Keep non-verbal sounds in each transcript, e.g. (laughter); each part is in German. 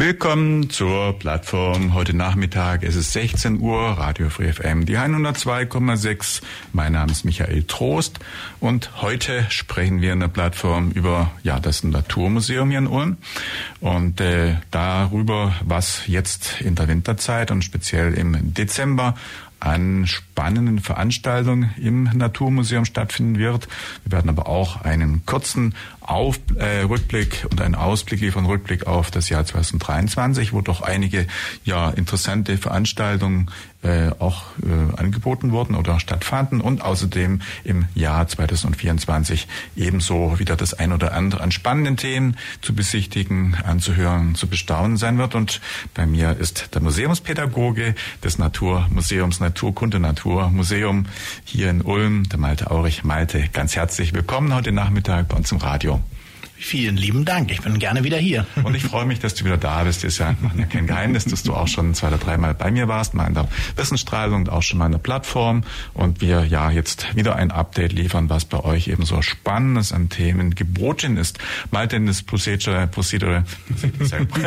Willkommen zur Plattform. Heute Nachmittag es ist 16 Uhr, Radio Free FM, die 102,6. Mein Name ist Michael Trost und heute sprechen wir in der Plattform über ja das Naturmuseum hier in Ulm und äh, darüber, was jetzt in der Winterzeit und speziell im Dezember an spannenden Veranstaltungen im Naturmuseum stattfinden wird. Wir werden aber auch einen kurzen auf, äh, Rückblick und einen Ausblick liefern, Rückblick auf das Jahr 2023, wo doch einige ja interessante Veranstaltungen äh, auch äh, angeboten wurden oder stattfanden und außerdem im Jahr 2024 ebenso wieder das ein oder andere an spannenden Themen zu besichtigen, anzuhören, zu bestaunen sein wird. Und bei mir ist der Museumspädagoge des Naturmuseums Naturkunde Naturmuseum hier in Ulm, der Malte Aurich. Malte, ganz herzlich willkommen heute Nachmittag bei uns im Radio. Vielen lieben Dank. Ich bin gerne wieder hier. (laughs) Und ich freue mich, dass du wieder da bist. Ist ja kein Geheimnis, dass du auch schon zwei oder dreimal bei mir warst, mal in der Wissensstrahlung und auch schon mal in der Plattform. Und wir ja jetzt wieder ein Update liefern, was bei euch eben so Spannendes an Themen geboten ist. Mal denn das Procedure, Procedure,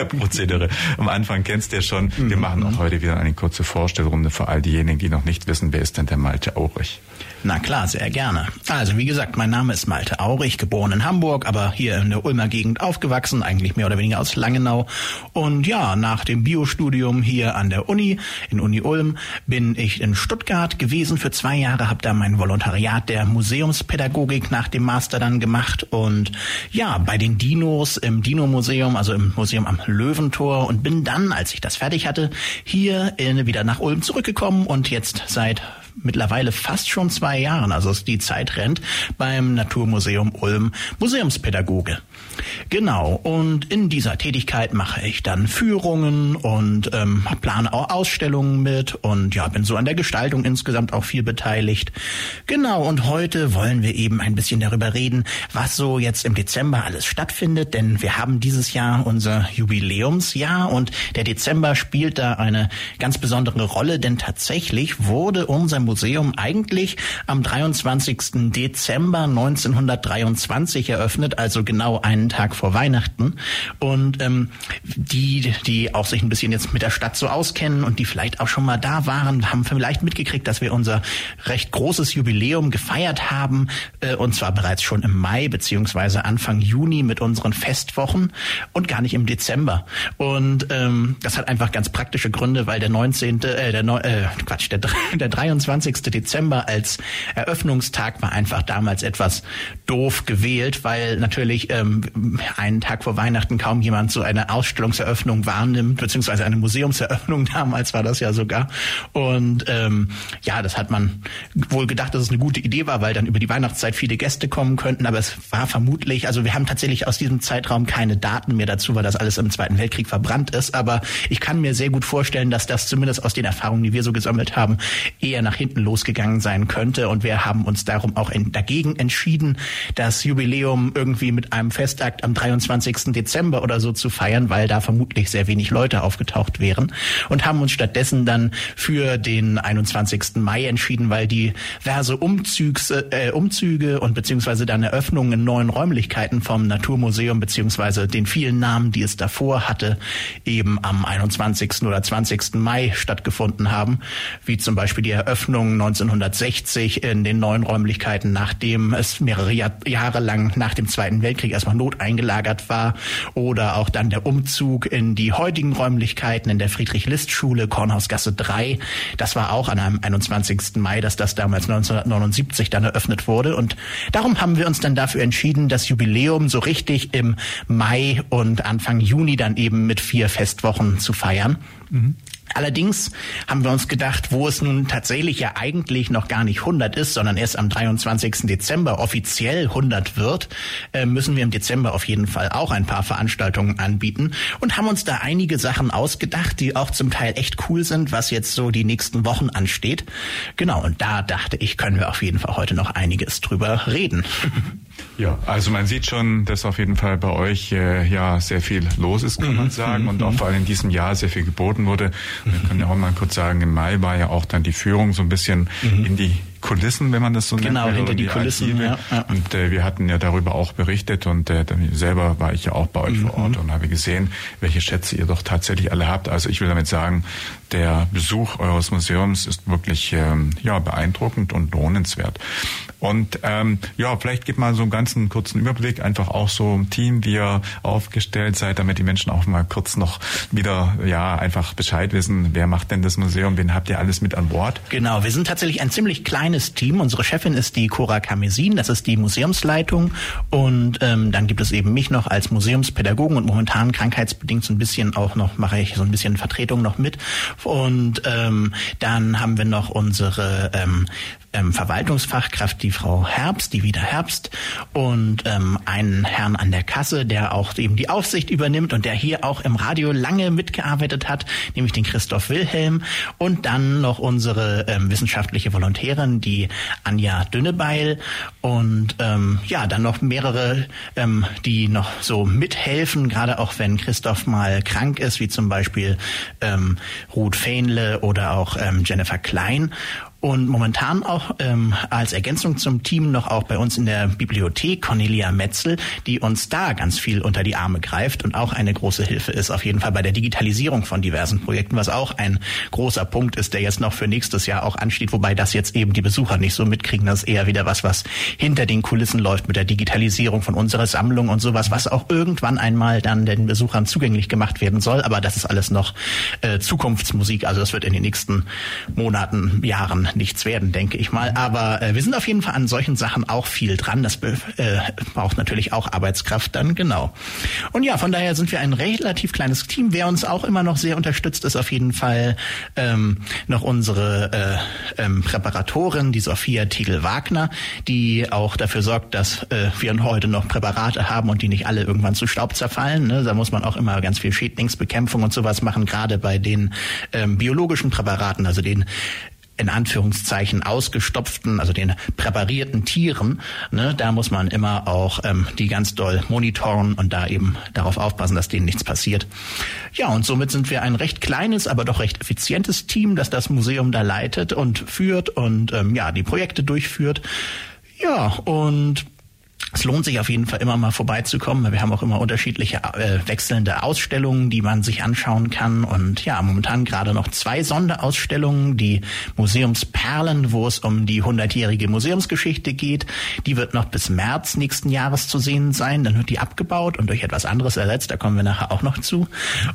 Prozedere am Anfang kennst du ja schon. Wir machen auch heute wieder eine kurze Vorstellrunde für all diejenigen, die noch nicht wissen, wer ist denn der Malte Aurich? Na klar, sehr gerne. Also wie gesagt, mein Name ist Malte Aurich, geboren in Hamburg, aber hier in der Ulmer Gegend aufgewachsen, eigentlich mehr oder weniger aus Langenau. Und ja, nach dem Biostudium hier an der Uni, in Uni Ulm, bin ich in Stuttgart gewesen für zwei Jahre, habe da mein Volontariat der Museumspädagogik nach dem Master dann gemacht und ja, bei den Dinos im Dino-Museum, also im Museum am Löwentor und bin dann, als ich das fertig hatte, hier in, wieder nach Ulm zurückgekommen und jetzt seit mittlerweile fast schon zwei Jahren, also die Zeit rennt, beim Naturmuseum Ulm Museumspädagoge. Genau, und in dieser Tätigkeit mache ich dann Führungen und ähm, plane auch Ausstellungen mit und ja, bin so an der Gestaltung insgesamt auch viel beteiligt. Genau, und heute wollen wir eben ein bisschen darüber reden, was so jetzt im Dezember alles stattfindet, denn wir haben dieses Jahr unser Jubiläumsjahr und der Dezember spielt da eine ganz besondere Rolle, denn tatsächlich wurde unser Museum eigentlich am 23. Dezember 1923 eröffnet, also genau einen Tag vor Weihnachten. Und ähm, die, die auch sich ein bisschen jetzt mit der Stadt so auskennen und die vielleicht auch schon mal da waren, haben vielleicht mitgekriegt, dass wir unser recht großes Jubiläum gefeiert haben, äh, und zwar bereits schon im Mai beziehungsweise Anfang Juni mit unseren Festwochen und gar nicht im Dezember. Und ähm, das hat einfach ganz praktische Gründe, weil der 19. Äh, der, äh, Quatsch, der, der 23 20. Dezember als Eröffnungstag war einfach damals etwas doof gewählt, weil natürlich ähm, einen Tag vor Weihnachten kaum jemand so eine Ausstellungseröffnung wahrnimmt, beziehungsweise eine Museumseröffnung (laughs) damals war das ja sogar. Und ähm, ja, das hat man wohl gedacht, dass es eine gute Idee war, weil dann über die Weihnachtszeit viele Gäste kommen könnten, aber es war vermutlich, also wir haben tatsächlich aus diesem Zeitraum keine Daten mehr dazu, weil das alles im Zweiten Weltkrieg verbrannt ist, aber ich kann mir sehr gut vorstellen, dass das zumindest aus den Erfahrungen, die wir so gesammelt haben, eher nach hinten losgegangen sein könnte. Und wir haben uns darum auch dagegen entschieden, das Jubiläum irgendwie mit einem Festakt am 23. Dezember oder so zu feiern, weil da vermutlich sehr wenig Leute aufgetaucht wären. Und haben uns stattdessen dann für den 21. Mai entschieden, weil diverse Umzugs, äh, Umzüge und beziehungsweise dann Eröffnungen in neuen Räumlichkeiten vom Naturmuseum beziehungsweise den vielen Namen, die es davor hatte, eben am 21. oder 20. Mai stattgefunden haben, wie zum Beispiel die Eröffnung Eröffnung 1960 in den neuen Räumlichkeiten, nachdem es mehrere Jahr, Jahre lang nach dem Zweiten Weltkrieg erstmal not eingelagert war oder auch dann der Umzug in die heutigen Räumlichkeiten in der Friedrich-List-Schule, Kornhausgasse 3. Das war auch an einem 21. Mai, dass das damals 1979 dann eröffnet wurde und darum haben wir uns dann dafür entschieden, das Jubiläum so richtig im Mai und Anfang Juni dann eben mit vier Festwochen zu feiern. Allerdings haben wir uns gedacht, wo es nun tatsächlich ja eigentlich noch gar nicht 100 ist, sondern erst am 23. Dezember offiziell 100 wird, äh, müssen wir im Dezember auf jeden Fall auch ein paar Veranstaltungen anbieten und haben uns da einige Sachen ausgedacht, die auch zum Teil echt cool sind, was jetzt so die nächsten Wochen ansteht. Genau, und da dachte ich, können wir auf jeden Fall heute noch einiges drüber reden. (laughs) Ja, also man sieht schon, dass auf jeden Fall bei euch äh, ja sehr viel los ist, kann man mhm. sagen, und auch mhm. vor allem in diesem Jahr sehr viel geboten wurde. Wir können ja auch mal kurz sagen, im Mai war ja auch dann die Führung so ein bisschen mhm. in die Kulissen, wenn man das so genau, nennt. Genau, hinter die, die Kulissen. Ja, ja. Und äh, wir hatten ja darüber auch berichtet und äh, selber war ich ja auch bei euch mhm. vor Ort und habe gesehen, welche Schätze ihr doch tatsächlich alle habt. Also ich will damit sagen, der Besuch eures Museums ist wirklich ähm, ja beeindruckend und lohnenswert. Und ähm, ja, vielleicht gibt mal so einen ganzen kurzen Überblick, einfach auch so ein Team, wie ihr aufgestellt seid, damit die Menschen auch mal kurz noch wieder ja einfach Bescheid wissen, wer macht denn das Museum, wen habt ihr alles mit an Bord? Genau, wir sind tatsächlich ein ziemlich kleines Team. Unsere Chefin ist die Cora Kamesin, das ist die Museumsleitung. Und ähm, dann gibt es eben mich noch als Museumspädagogen und momentan krankheitsbedingt so ein bisschen auch noch, mache ich so ein bisschen Vertretung noch mit. Und ähm, dann haben wir noch unsere ähm, ähm, Verwaltungsfachkraft, die Frau Herbst, die wieder Herbst, und ähm, einen Herrn an der Kasse, der auch eben die Aufsicht übernimmt und der hier auch im Radio lange mitgearbeitet hat, nämlich den Christoph Wilhelm, und dann noch unsere ähm, wissenschaftliche Volontärin, die Anja Dünnebeil, und ähm, ja, dann noch mehrere, ähm, die noch so mithelfen, gerade auch wenn Christoph mal krank ist, wie zum Beispiel ähm, Ruth Fähnle oder auch ähm, Jennifer Klein und momentan auch ähm, als Ergänzung zum Team noch auch bei uns in der Bibliothek Cornelia Metzel, die uns da ganz viel unter die Arme greift und auch eine große Hilfe ist, auf jeden Fall bei der Digitalisierung von diversen Projekten, was auch ein großer Punkt ist, der jetzt noch für nächstes Jahr auch ansteht, wobei das jetzt eben die Besucher nicht so mitkriegen. Das ist eher wieder was, was hinter den Kulissen läuft mit der Digitalisierung von unserer Sammlung und sowas, was auch irgendwann einmal dann den Besuchern zugänglich gemacht werden soll. Aber das ist alles noch äh, Zukunftsmusik. Also das wird in den nächsten Monaten, Jahren nichts werden, denke ich mal. Aber äh, wir sind auf jeden Fall an solchen Sachen auch viel dran. Das äh, braucht natürlich auch Arbeitskraft dann, genau. Und ja, von daher sind wir ein relativ kleines Team. Wer uns auch immer noch sehr unterstützt, ist auf jeden Fall ähm, noch unsere äh, ähm, Präparatorin, die Sophia Tegel-Wagner, die auch dafür sorgt, dass äh, wir heute noch Präparate haben und die nicht alle irgendwann zu Staub zerfallen. Ne? Da muss man auch immer ganz viel Schädlingsbekämpfung und sowas machen, gerade bei den ähm, biologischen Präparaten, also den in Anführungszeichen ausgestopften, also den präparierten Tieren, ne, da muss man immer auch ähm, die ganz doll monitoren und da eben darauf aufpassen, dass denen nichts passiert. Ja, und somit sind wir ein recht kleines, aber doch recht effizientes Team, das das Museum da leitet und führt und ähm, ja, die Projekte durchführt. Ja, und es lohnt sich auf jeden Fall immer mal vorbeizukommen. Wir haben auch immer unterschiedliche äh, wechselnde Ausstellungen, die man sich anschauen kann. Und ja, momentan gerade noch zwei Sonderausstellungen. Die Museumsperlen, wo es um die hundertjährige Museumsgeschichte geht. Die wird noch bis März nächsten Jahres zu sehen sein. Dann wird die abgebaut und durch etwas anderes ersetzt. Da kommen wir nachher auch noch zu.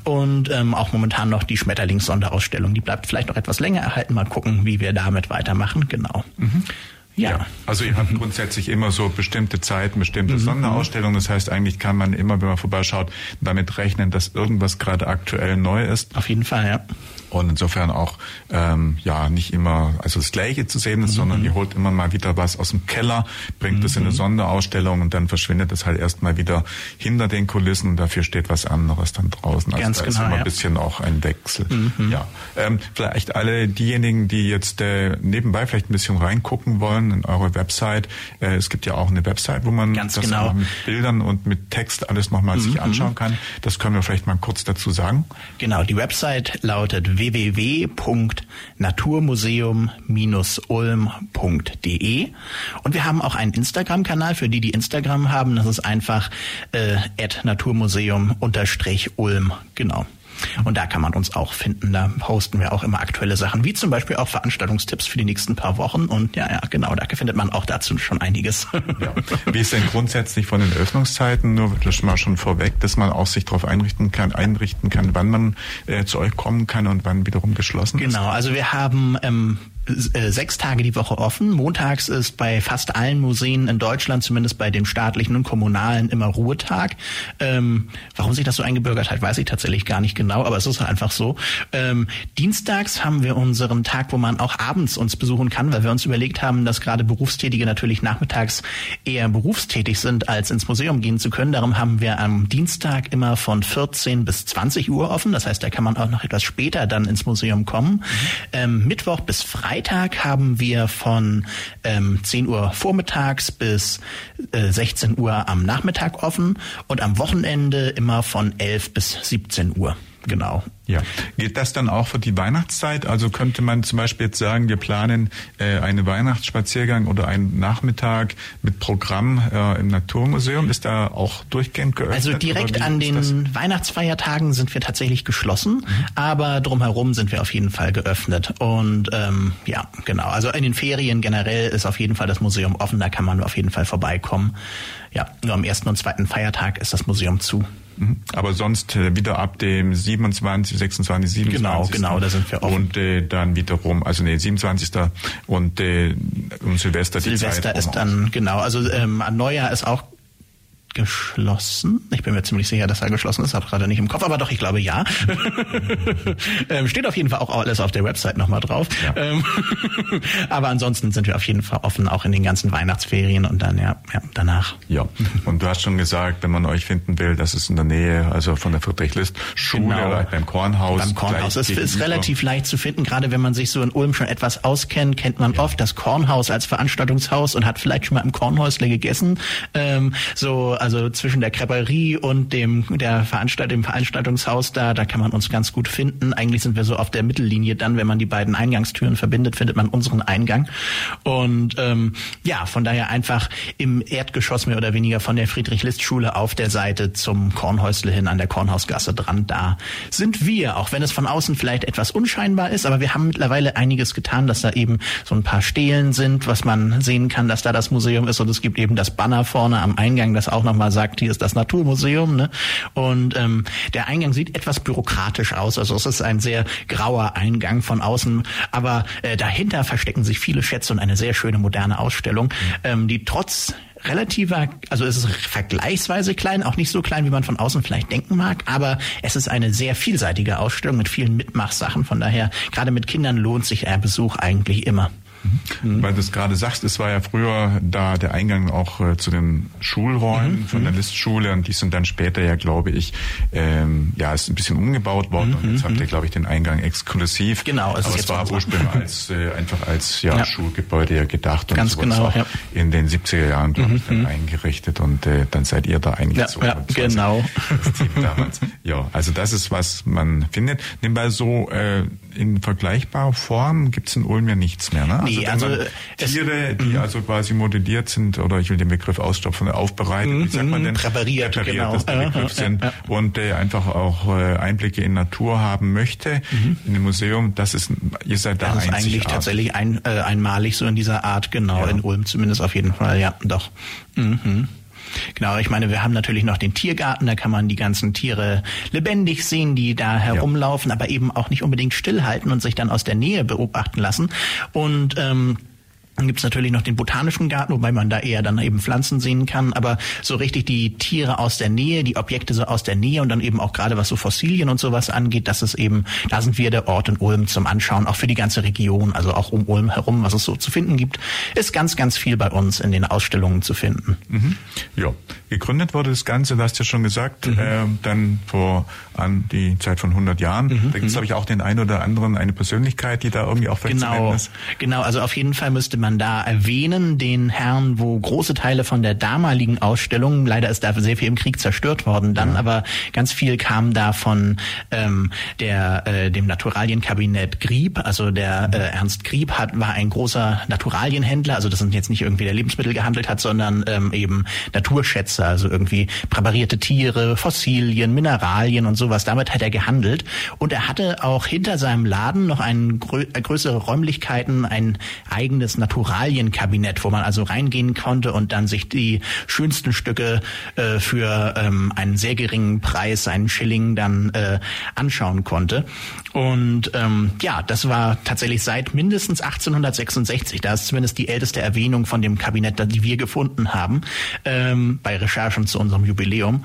Und ähm, auch momentan noch die Schmetterlings-Sonderausstellung. Die bleibt vielleicht noch etwas länger erhalten. Mal gucken, wie wir damit weitermachen. Genau. Mhm. Ja. ja. Also ihr habt (laughs) grundsätzlich immer so bestimmte Zeiten, bestimmte mhm. Sonderausstellungen. Das heißt, eigentlich kann man immer, wenn man vorbeischaut, damit rechnen, dass irgendwas gerade aktuell neu ist. Auf jeden Fall, ja und insofern auch ähm, ja nicht immer also das Gleiche zu sehen ist, mhm. sondern ihr holt immer mal wieder was aus dem Keller, bringt es mhm. in eine mhm. Sonderausstellung und dann verschwindet es halt erstmal wieder hinter den Kulissen. Dafür steht was anderes dann draußen. Also Ganz da genau, ist immer ja. ein bisschen auch ein Wechsel. Mhm. Ja, ähm, vielleicht alle diejenigen, die jetzt äh, nebenbei vielleicht ein bisschen reingucken wollen in eure Website. Äh, es gibt ja auch eine Website, wo man Ganz das genau. mit Bildern und mit Text alles nochmal sich mhm. anschauen kann. Das können wir vielleicht mal kurz dazu sagen. Genau, die Website lautet www.naturmuseum-ulm.de. Und wir haben auch einen Instagram-Kanal für die, die Instagram haben. Das ist einfach äh, naturmuseum-ulm. Genau. Und da kann man uns auch finden. Da posten wir auch immer aktuelle Sachen, wie zum Beispiel auch Veranstaltungstipps für die nächsten paar Wochen. Und ja, ja, genau, da findet man auch dazu schon einiges. (laughs) Ja. Wie ist denn grundsätzlich von den Öffnungszeiten, nur das mal schon vorweg, dass man auch sich darauf einrichten kann, einrichten kann, wann man äh, zu euch kommen kann und wann wiederum geschlossen ist? Genau, also wir haben ähm, äh, sechs Tage die Woche offen. Montags ist bei fast allen Museen in Deutschland, zumindest bei den staatlichen und kommunalen, immer Ruhetag. Ähm, warum sich das so eingebürgert hat, weiß ich tatsächlich gar nicht genau, aber es ist einfach so. Ähm, dienstags haben wir unseren Tag, wo man auch abends uns besuchen kann, weil wir uns überlegt haben, dass gerade Berufstätige natürlich nachmittags eher berufstätig sind, als ins Museum gehen zu können. Darum haben wir am Dienstag immer von 14 bis 20 Uhr offen. Das heißt, da kann man auch noch etwas später dann ins Museum kommen. Mhm. Ähm, Mittwoch bis Freitag haben wir von ähm, 10 Uhr vormittags bis äh, 16 Uhr am Nachmittag offen und am Wochenende immer von 11 bis 17 Uhr. Genau. Ja. Geht das dann auch für die Weihnachtszeit? Also könnte man zum Beispiel jetzt sagen, wir planen äh, einen Weihnachtsspaziergang oder einen Nachmittag mit Programm äh, im Naturmuseum. Ist da auch durchgehend geöffnet? Also direkt an den das? Weihnachtsfeiertagen sind wir tatsächlich geschlossen, mhm. aber drumherum sind wir auf jeden Fall geöffnet. Und ähm, ja, genau. Also in den Ferien generell ist auf jeden Fall das Museum offen. Da kann man auf jeden Fall vorbeikommen. Ja, nur am ersten und zweiten Feiertag ist das Museum zu. Mhm. Aber sonst äh, wieder ab dem 27, 26, 27. Genau, genau, da sind wir offen. Und äh, dann wiederum, also nee, 27. und äh, um Silvester die Silvester ist dann, genau, also ähm, an Neujahr ist auch geschlossen. Ich bin mir ziemlich sicher, dass er geschlossen ist, habe gerade nicht im Kopf, aber doch, ich glaube ja. (laughs) ähm, steht auf jeden Fall auch alles auf der Website nochmal drauf. Ja. Ähm, (laughs) aber ansonsten sind wir auf jeden Fall offen, auch in den ganzen Weihnachtsferien und dann ja, ja danach. Ja, und du hast schon gesagt, wenn man euch finden will, das ist in der Nähe, also von der Friedrich-List-Schule genau. beim Kornhaus. Beim Kornhaus. Es ist relativ leicht zu finden, gerade wenn man sich so in Ulm schon etwas auskennt, kennt man ja. oft das Kornhaus als Veranstaltungshaus und hat vielleicht schon mal im Kornhäusle gegessen. Ähm, so also zwischen der Creperie und dem der Veranstalt dem Veranstaltungshaus da, da kann man uns ganz gut finden. Eigentlich sind wir so auf der Mittellinie dann, wenn man die beiden Eingangstüren verbindet, findet man unseren Eingang. Und ähm, ja, von daher einfach im Erdgeschoss mehr oder weniger von der Friedrich-List-Schule auf der Seite zum Kornhäusle hin an der Kornhausgasse dran. Da sind wir, auch wenn es von außen vielleicht etwas unscheinbar ist, aber wir haben mittlerweile einiges getan, dass da eben so ein paar Stelen sind, was man sehen kann, dass da das Museum ist und es gibt eben das Banner vorne am Eingang, das auch nochmal sagt, hier ist das Naturmuseum. Ne? Und ähm, der Eingang sieht etwas bürokratisch aus. Also es ist ein sehr grauer Eingang von außen, aber äh, dahinter verstecken sich viele Schätze und eine sehr schöne moderne Ausstellung, ähm, die trotz relativer, also es ist vergleichsweise klein, auch nicht so klein, wie man von außen vielleicht denken mag, aber es ist eine sehr vielseitige Ausstellung mit vielen Mitmachsachen. Von daher, gerade mit Kindern lohnt sich der Besuch eigentlich immer. Mhm. Weil du es gerade sagst, es war ja früher da der Eingang auch äh, zu den Schulräumen mhm. von der mhm. Listschule und die sind dann später ja, glaube ich, ähm, ja, ist ein bisschen umgebaut worden mhm. und jetzt habt ihr, mhm. glaube ich, den Eingang exklusiv. Genau, es aber es war ursprünglich (laughs) als äh, einfach als ja, ja, Schulgebäude ja gedacht und Ganz so genau, ja. in den 70er Jahren, glaube ich, dann eingerichtet und äh, dann seid ihr da eingezogen. Ja, ja genau. (laughs) ja, also das ist, was man findet. Nebenbei so äh, in vergleichbarer Form gibt es in Ulm ja nichts mehr. Ne? Nee, also, also Tiere, die mhm. also quasi modelliert sind, oder ich will den Begriff ausstopfen, aufbereitet, wie sagt man denn? Präpariert, präpariert genau. der Begriff sind und äh, einfach auch äh, Einblicke in Natur haben möchte mhm. in dem Museum. Das ist, ihr seid da Das ist eigentlich tatsächlich ein, äh, einmalig so in dieser Art, genau, ja. in Ulm zumindest auf jeden Fall, ja, doch. Mhm. Genau, ich meine, wir haben natürlich noch den Tiergarten, da kann man die ganzen Tiere lebendig sehen, die da herumlaufen, ja. aber eben auch nicht unbedingt stillhalten und sich dann aus der Nähe beobachten lassen. Und ähm, dann gibt's natürlich noch den botanischen Garten, wobei man da eher dann eben Pflanzen sehen kann, aber so richtig die Tiere aus der Nähe, die Objekte so aus der Nähe und dann eben auch gerade was so Fossilien und sowas angeht, das ist eben, da sind wir der Ort in Ulm zum Anschauen, auch für die ganze Region, also auch um Ulm herum, was es so zu finden gibt, ist ganz, ganz viel bei uns in den Ausstellungen zu finden. Mhm. Ja, gegründet wurde das Ganze, du hast ja schon gesagt, mhm. äh, dann vor an die Zeit von 100 Jahren. Mhm. Da gibt es, glaube ich, auch den einen oder anderen, eine Persönlichkeit, die da irgendwie auch genau, ist. Genau, also auf jeden Fall müsste man da erwähnen, den Herrn, wo große Teile von der damaligen Ausstellung, leider ist da sehr viel im Krieg zerstört worden, dann ja. aber ganz viel kam da von ähm, der äh, dem Naturalienkabinett Grieb, also der äh, Ernst Grieb hat war ein großer Naturalienhändler, also das sind jetzt nicht irgendwie der Lebensmittel gehandelt hat, sondern ähm, eben Naturschätze, also irgendwie präparierte Tiere, Fossilien, Mineralien und sowas. Damit hat er gehandelt und er hatte auch hinter seinem Laden noch ein grö größere Räumlichkeiten, ein eigenes Natur Naturalienkabinett, wo man also reingehen konnte und dann sich die schönsten Stücke äh, für ähm, einen sehr geringen Preis, einen Schilling, dann äh, anschauen konnte. Und ähm, ja, das war tatsächlich seit mindestens 1866. Da ist zumindest die älteste Erwähnung von dem Kabinett, die wir gefunden haben, ähm, bei Recherchen zu unserem Jubiläum.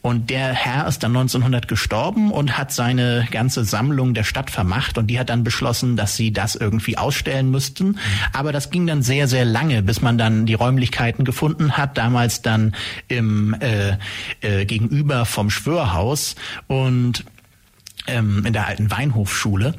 Und der Herr ist dann 1900 gestorben und hat seine ganze Sammlung der Stadt vermacht und die hat dann beschlossen, dass sie das irgendwie ausstellen müssten. Aber das ging dann sehr, sehr lange, bis man dann die Räumlichkeiten gefunden hat. Damals dann im äh, äh, gegenüber vom Schwörhaus und in der alten Weinhofschule.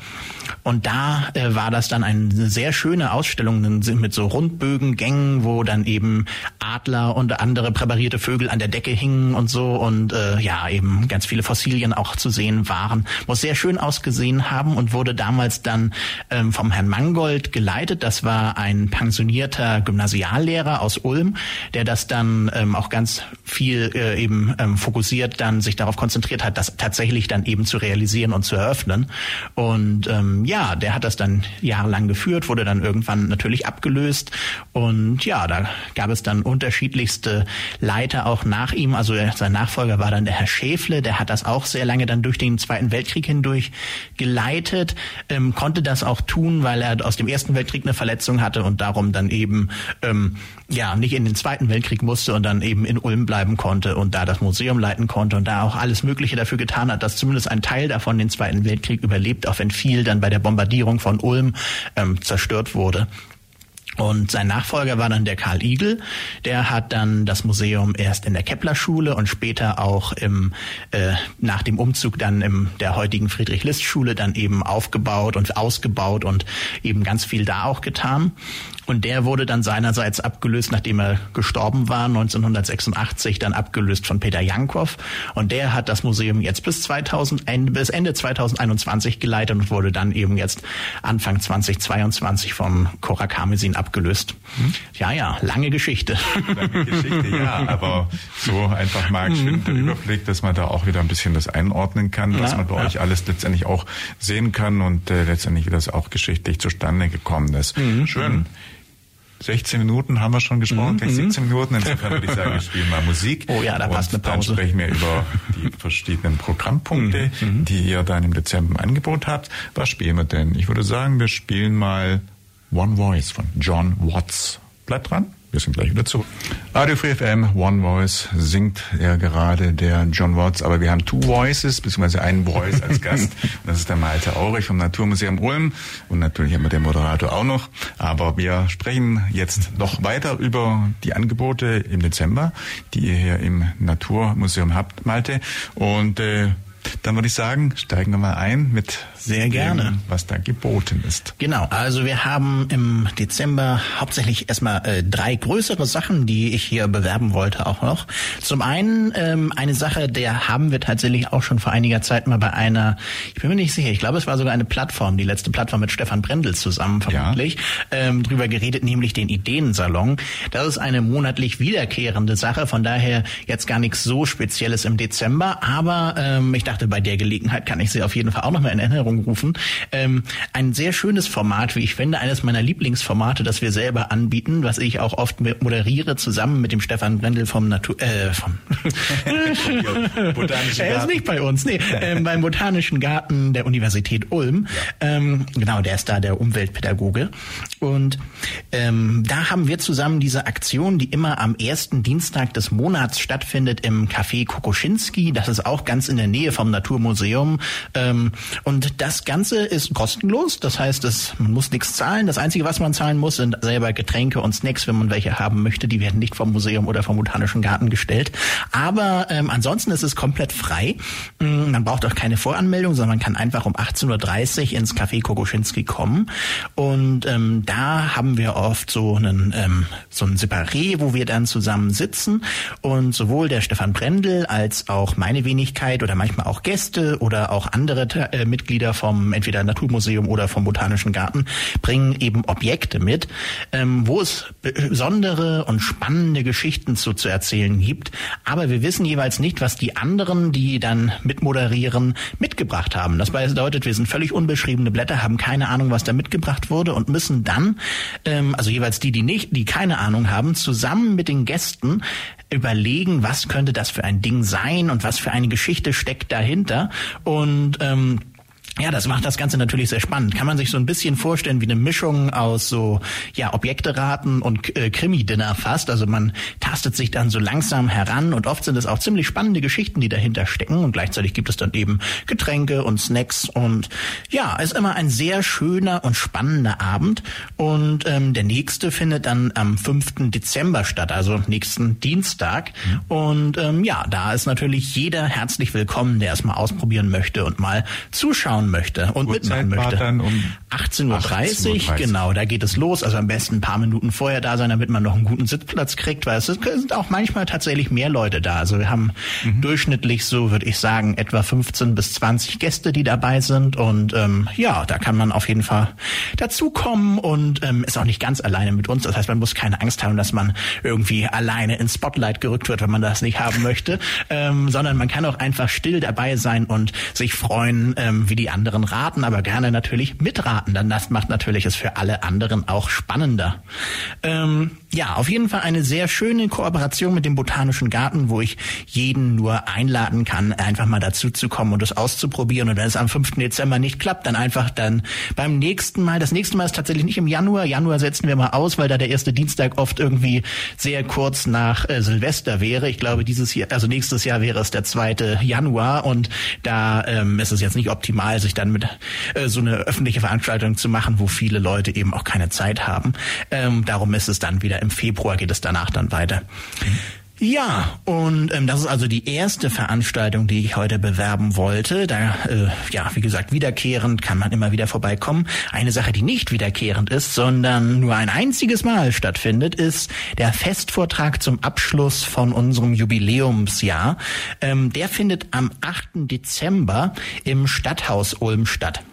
Und da äh, war das dann eine sehr schöne Ausstellung mit so Rundbögengängen, wo dann eben Adler und andere präparierte Vögel an der Decke hingen und so und äh, ja, eben ganz viele Fossilien auch zu sehen waren. Muss sehr schön ausgesehen haben und wurde damals dann ähm, vom Herrn Mangold geleitet. Das war ein pensionierter Gymnasiallehrer aus Ulm, der das dann ähm, auch ganz viel äh, eben ähm, fokussiert dann sich darauf konzentriert hat, das tatsächlich dann eben zu realisieren und zu eröffnen. Und ähm, ja, der hat das dann jahrelang geführt, wurde dann irgendwann natürlich abgelöst und ja, da gab es dann unterschiedlichste Leiter auch nach ihm. Also sein Nachfolger war dann der Herr Schäfle, der hat das auch sehr lange dann durch den Zweiten Weltkrieg hindurch geleitet, ähm, konnte das auch tun, weil er aus dem Ersten Weltkrieg eine Verletzung hatte und darum dann eben ähm, ja nicht in den Zweiten Weltkrieg musste und dann eben in Ulm bleiben konnte und da das Museum leiten konnte und da auch alles Mögliche dafür getan hat, dass zumindest ein Teil davon den Zweiten Weltkrieg überlebt, auch wenn viel dann bei der Bombardierung von Ulm ähm, zerstört wurde. Und sein Nachfolger war dann der Karl Igel. Der hat dann das Museum erst in der Kepler-Schule und später auch im, äh, nach dem Umzug dann in der heutigen Friedrich-List-Schule dann eben aufgebaut und ausgebaut und eben ganz viel da auch getan. Und der wurde dann seinerseits abgelöst, nachdem er gestorben war, 1986 dann abgelöst von Peter Jankow. Und der hat das Museum jetzt bis 2000, bis Ende 2021 geleitet und wurde dann eben jetzt Anfang 2022 von Cora Kamesin abgelöst. Hm? Ja, ja, lange Geschichte. Lange Geschichte, ja, (laughs) aber so einfach mal geschwind der mhm. Überblick, dass man da auch wieder ein bisschen das einordnen kann, was ja, man bei ja. euch alles letztendlich auch sehen kann und äh, letztendlich wie das auch geschichtlich zustande gekommen ist. Mhm. Schön. 16 Minuten haben wir schon gesprochen, gleich 17 mhm. Minuten. Insofern würde ich sagen, wir spielen mal Musik. Oh ja, da passt eine Pause. Dann sprechen wir über die verschiedenen Programmpunkte, mhm. Mhm. die ihr dann im Dezember im Angebot habt. Was spielen wir denn? Ich würde sagen, wir spielen mal One Voice von John Watts. Bleibt dran. Wir sind gleich wieder zurück. Radio Free FM, One Voice singt ja gerade der John Watts, aber wir haben Two Voices, beziehungsweise einen Voice als Gast. (laughs) das ist der Malte Aurich vom Naturmuseum Ulm und natürlich haben wir den Moderator auch noch. Aber wir sprechen jetzt noch weiter über die Angebote im Dezember, die ihr hier im Naturmuseum habt, Malte. Und äh, dann würde ich sagen, steigen wir mal ein mit sehr gerne, dem, was da geboten ist. Genau, also wir haben im Dezember hauptsächlich erstmal äh, drei größere Sachen, die ich hier bewerben wollte auch noch. Zum einen ähm, eine Sache, der haben wir tatsächlich auch schon vor einiger Zeit mal bei einer, ich bin mir nicht sicher, ich glaube es war sogar eine Plattform, die letzte Plattform mit Stefan Brendel zusammen vermutlich, ja. ähm, drüber geredet, nämlich den Ideensalon. Das ist eine monatlich wiederkehrende Sache, von daher jetzt gar nichts so Spezielles im Dezember, aber ähm, ich dachte, bei der Gelegenheit kann ich sie auf jeden Fall auch noch mal in Erinnerung Erinnerung rufen. Ähm, ein sehr schönes Format, wie ich finde, eines meiner Lieblingsformate, das wir selber anbieten, was ich auch oft moderiere, zusammen mit dem Stefan Brendel vom Natur, äh, vom (laughs) Botanischen (laughs) Er ist nicht bei uns, nee, ähm, beim Botanischen Garten der Universität Ulm. Ja. Ähm, genau, der ist da der Umweltpädagoge. Und ähm, da haben wir zusammen diese Aktion, die immer am ersten Dienstag des Monats stattfindet im Café Kokoschinski. Das ist auch ganz in der Nähe vom Naturmuseum. Ähm, und das Ganze ist kostenlos, das heißt, es, man muss nichts zahlen. Das Einzige, was man zahlen muss, sind selber Getränke und Snacks, wenn man welche haben möchte. Die werden nicht vom Museum oder vom Botanischen Garten gestellt. Aber ähm, ansonsten ist es komplett frei. Mm, man braucht auch keine Voranmeldung, sondern man kann einfach um 18.30 Uhr ins Café Kokoschinski kommen. Und ähm, da haben wir oft so einen ähm, so ein Separé, wo wir dann zusammen sitzen und sowohl der Stefan Brendel als auch meine Wenigkeit oder manchmal auch Gäste oder auch andere äh, Mitglieder vom entweder Naturmuseum oder vom Botanischen Garten bringen eben Objekte mit, ähm, wo es besondere und spannende Geschichten zu, zu erzählen gibt. Aber wir wissen jeweils nicht, was die anderen, die dann mitmoderieren, mitgebracht haben. Das bedeutet, wir sind völlig unbeschriebene Blätter, haben keine Ahnung, was da mitgebracht wurde und müssen dann, ähm, also jeweils die, die nicht, die keine Ahnung haben, zusammen mit den Gästen überlegen, was könnte das für ein Ding sein und was für eine Geschichte steckt dahinter. Und ähm, ja, das macht das Ganze natürlich sehr spannend. Kann man sich so ein bisschen vorstellen wie eine Mischung aus so ja Objekteraten und äh, Krimi-Dinner fast. Also man tastet sich dann so langsam heran und oft sind es auch ziemlich spannende Geschichten, die dahinter stecken und gleichzeitig gibt es dann eben Getränke und Snacks und ja, ist immer ein sehr schöner und spannender Abend und ähm, der nächste findet dann am 5. Dezember statt, also nächsten Dienstag mhm. und ähm, ja, da ist natürlich jeder herzlich willkommen, der es mal ausprobieren möchte und mal zuschauen mitmachen möchte und Uhrzeit mitmachen möchte. Um 18.30 Uhr, 18 Uhr, genau, da geht es los. Also am besten ein paar Minuten vorher da sein, damit man noch einen guten Sitzplatz kriegt, weil es sind auch manchmal tatsächlich mehr Leute da. Also wir haben mhm. durchschnittlich so, würde ich sagen, etwa 15 bis 20 Gäste, die dabei sind. Und ähm, ja, da kann man auf jeden Fall dazukommen und ähm, ist auch nicht ganz alleine mit uns. Das heißt, man muss keine Angst haben, dass man irgendwie alleine ins Spotlight gerückt wird, wenn man das nicht haben möchte, ähm, sondern man kann auch einfach still dabei sein und sich freuen, ähm, wie die anderen raten, aber gerne natürlich mitraten. Dann das macht natürlich es für alle anderen auch spannender. Ähm, ja, auf jeden Fall eine sehr schöne Kooperation mit dem Botanischen Garten, wo ich jeden nur einladen kann, einfach mal dazu zu kommen und es auszuprobieren. Und wenn es am 5. Dezember nicht klappt, dann einfach dann beim nächsten Mal. Das nächste Mal ist tatsächlich nicht im Januar. Januar setzen wir mal aus, weil da der erste Dienstag oft irgendwie sehr kurz nach äh, Silvester wäre. Ich glaube, dieses Jahr, also nächstes Jahr wäre es der 2. Januar und da ähm, ist es jetzt nicht optimal, sich dann mit äh, so eine öffentliche Veranstaltung zu machen, wo viele Leute eben auch keine Zeit haben. Ähm, darum ist es dann wieder im Februar geht es danach dann weiter. Ja, und ähm, das ist also die erste Veranstaltung, die ich heute bewerben wollte. Da, äh, ja, wie gesagt, wiederkehrend kann man immer wieder vorbeikommen. Eine Sache, die nicht wiederkehrend ist, sondern nur ein einziges Mal stattfindet, ist der Festvortrag zum Abschluss von unserem Jubiläumsjahr. Ähm, der findet am 8. Dezember im Stadthaus Ulm statt.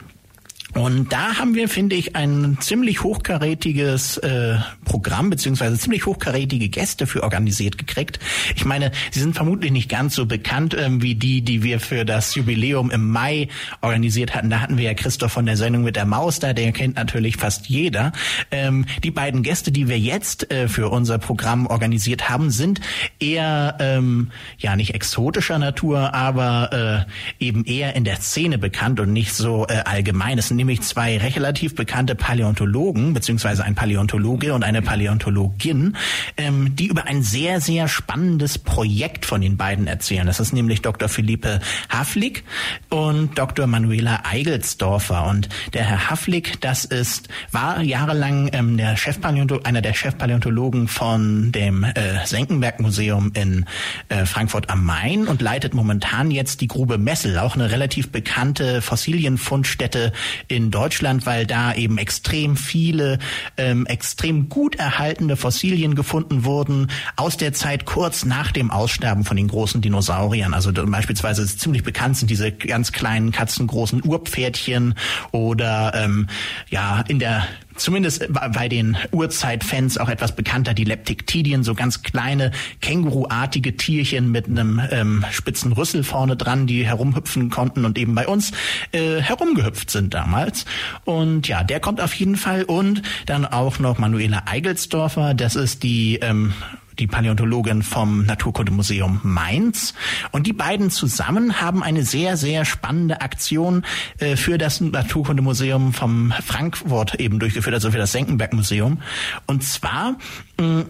Und da haben wir, finde ich, ein ziemlich hochkarätiges äh, Programm beziehungsweise ziemlich hochkarätige Gäste für organisiert gekriegt. Ich meine, sie sind vermutlich nicht ganz so bekannt ähm, wie die, die wir für das Jubiläum im Mai organisiert hatten. Da hatten wir ja Christoph von der Sendung mit der Maus da, der kennt natürlich fast jeder. Ähm, die beiden Gäste, die wir jetzt äh, für unser Programm organisiert haben, sind eher ähm, ja nicht exotischer Natur, aber äh, eben eher in der Szene bekannt und nicht so äh, allgemein. Nämlich zwei relativ bekannte Paläontologen, beziehungsweise ein Paläontologe und eine Paläontologin, ähm, die über ein sehr, sehr spannendes Projekt von den beiden erzählen. Das ist nämlich Dr. Philippe Haflik und Dr. Manuela Eigelsdorfer. Und der Herr Haflik, das ist, war jahrelang ähm, der Chefpaläonto einer der Chefpaläontologen von dem äh, Senckenberg-Museum in äh, Frankfurt am Main und leitet momentan jetzt die Grube Messel, auch eine relativ bekannte Fossilienfundstätte in Deutschland, weil da eben extrem viele, ähm, extrem gut erhaltene Fossilien gefunden wurden aus der Zeit kurz nach dem Aussterben von den großen Dinosauriern. Also beispielsweise ziemlich bekannt sind diese ganz kleinen katzengroßen Urpferdchen oder ähm, ja in der zumindest bei den Urzeitfans auch etwas bekannter, die Leptiktidien, so ganz kleine Känguruartige Tierchen mit einem ähm, spitzen Rüssel vorne dran, die herumhüpfen konnten und eben bei uns äh, herumgehüpft sind damals. Und ja, der kommt auf jeden Fall und dann auch noch Manuela Eigelsdorfer, das ist die ähm, die Paläontologin vom Naturkundemuseum Mainz. Und die beiden zusammen haben eine sehr, sehr spannende Aktion äh, für das Naturkundemuseum vom Frankfurt eben durchgeführt, also für das Senckenberg-Museum. Und zwar mh,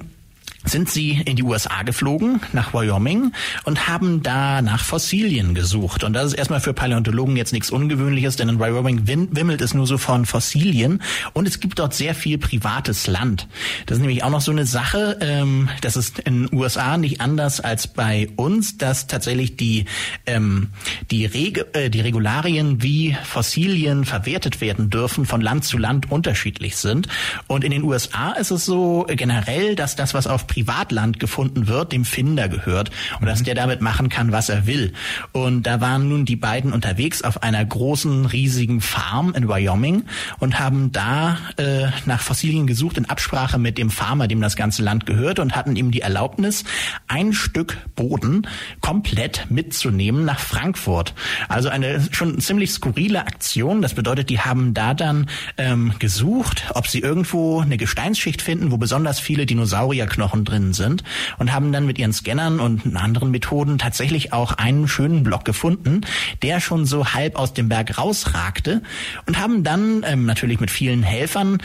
sind sie in die USA geflogen, nach Wyoming, und haben da nach Fossilien gesucht. Und das ist erstmal für Paläontologen jetzt nichts Ungewöhnliches, denn in Wyoming wimmelt es nur so von Fossilien und es gibt dort sehr viel privates Land. Das ist nämlich auch noch so eine Sache, ähm, das ist in den USA nicht anders als bei uns, dass tatsächlich die, ähm, die, Reg äh, die Regularien, wie Fossilien verwertet werden dürfen, von Land zu Land unterschiedlich sind. Und in den USA ist es so generell, dass das, was auf Privatland gefunden wird, dem Finder gehört und mhm. dass der damit machen kann, was er will. Und da waren nun die beiden unterwegs auf einer großen, riesigen Farm in Wyoming und haben da äh, nach Fossilien gesucht in Absprache mit dem Farmer, dem das ganze Land gehört und hatten ihm die Erlaubnis, ein Stück Boden komplett mitzunehmen nach Frankfurt. Also eine schon ziemlich skurrile Aktion. Das bedeutet, die haben da dann ähm, gesucht, ob sie irgendwo eine Gesteinsschicht finden, wo besonders viele Dinosaurierknochen drin sind und haben dann mit ihren Scannern und anderen Methoden tatsächlich auch einen schönen Block gefunden, der schon so halb aus dem Berg rausragte und haben dann ähm, natürlich mit vielen Helfern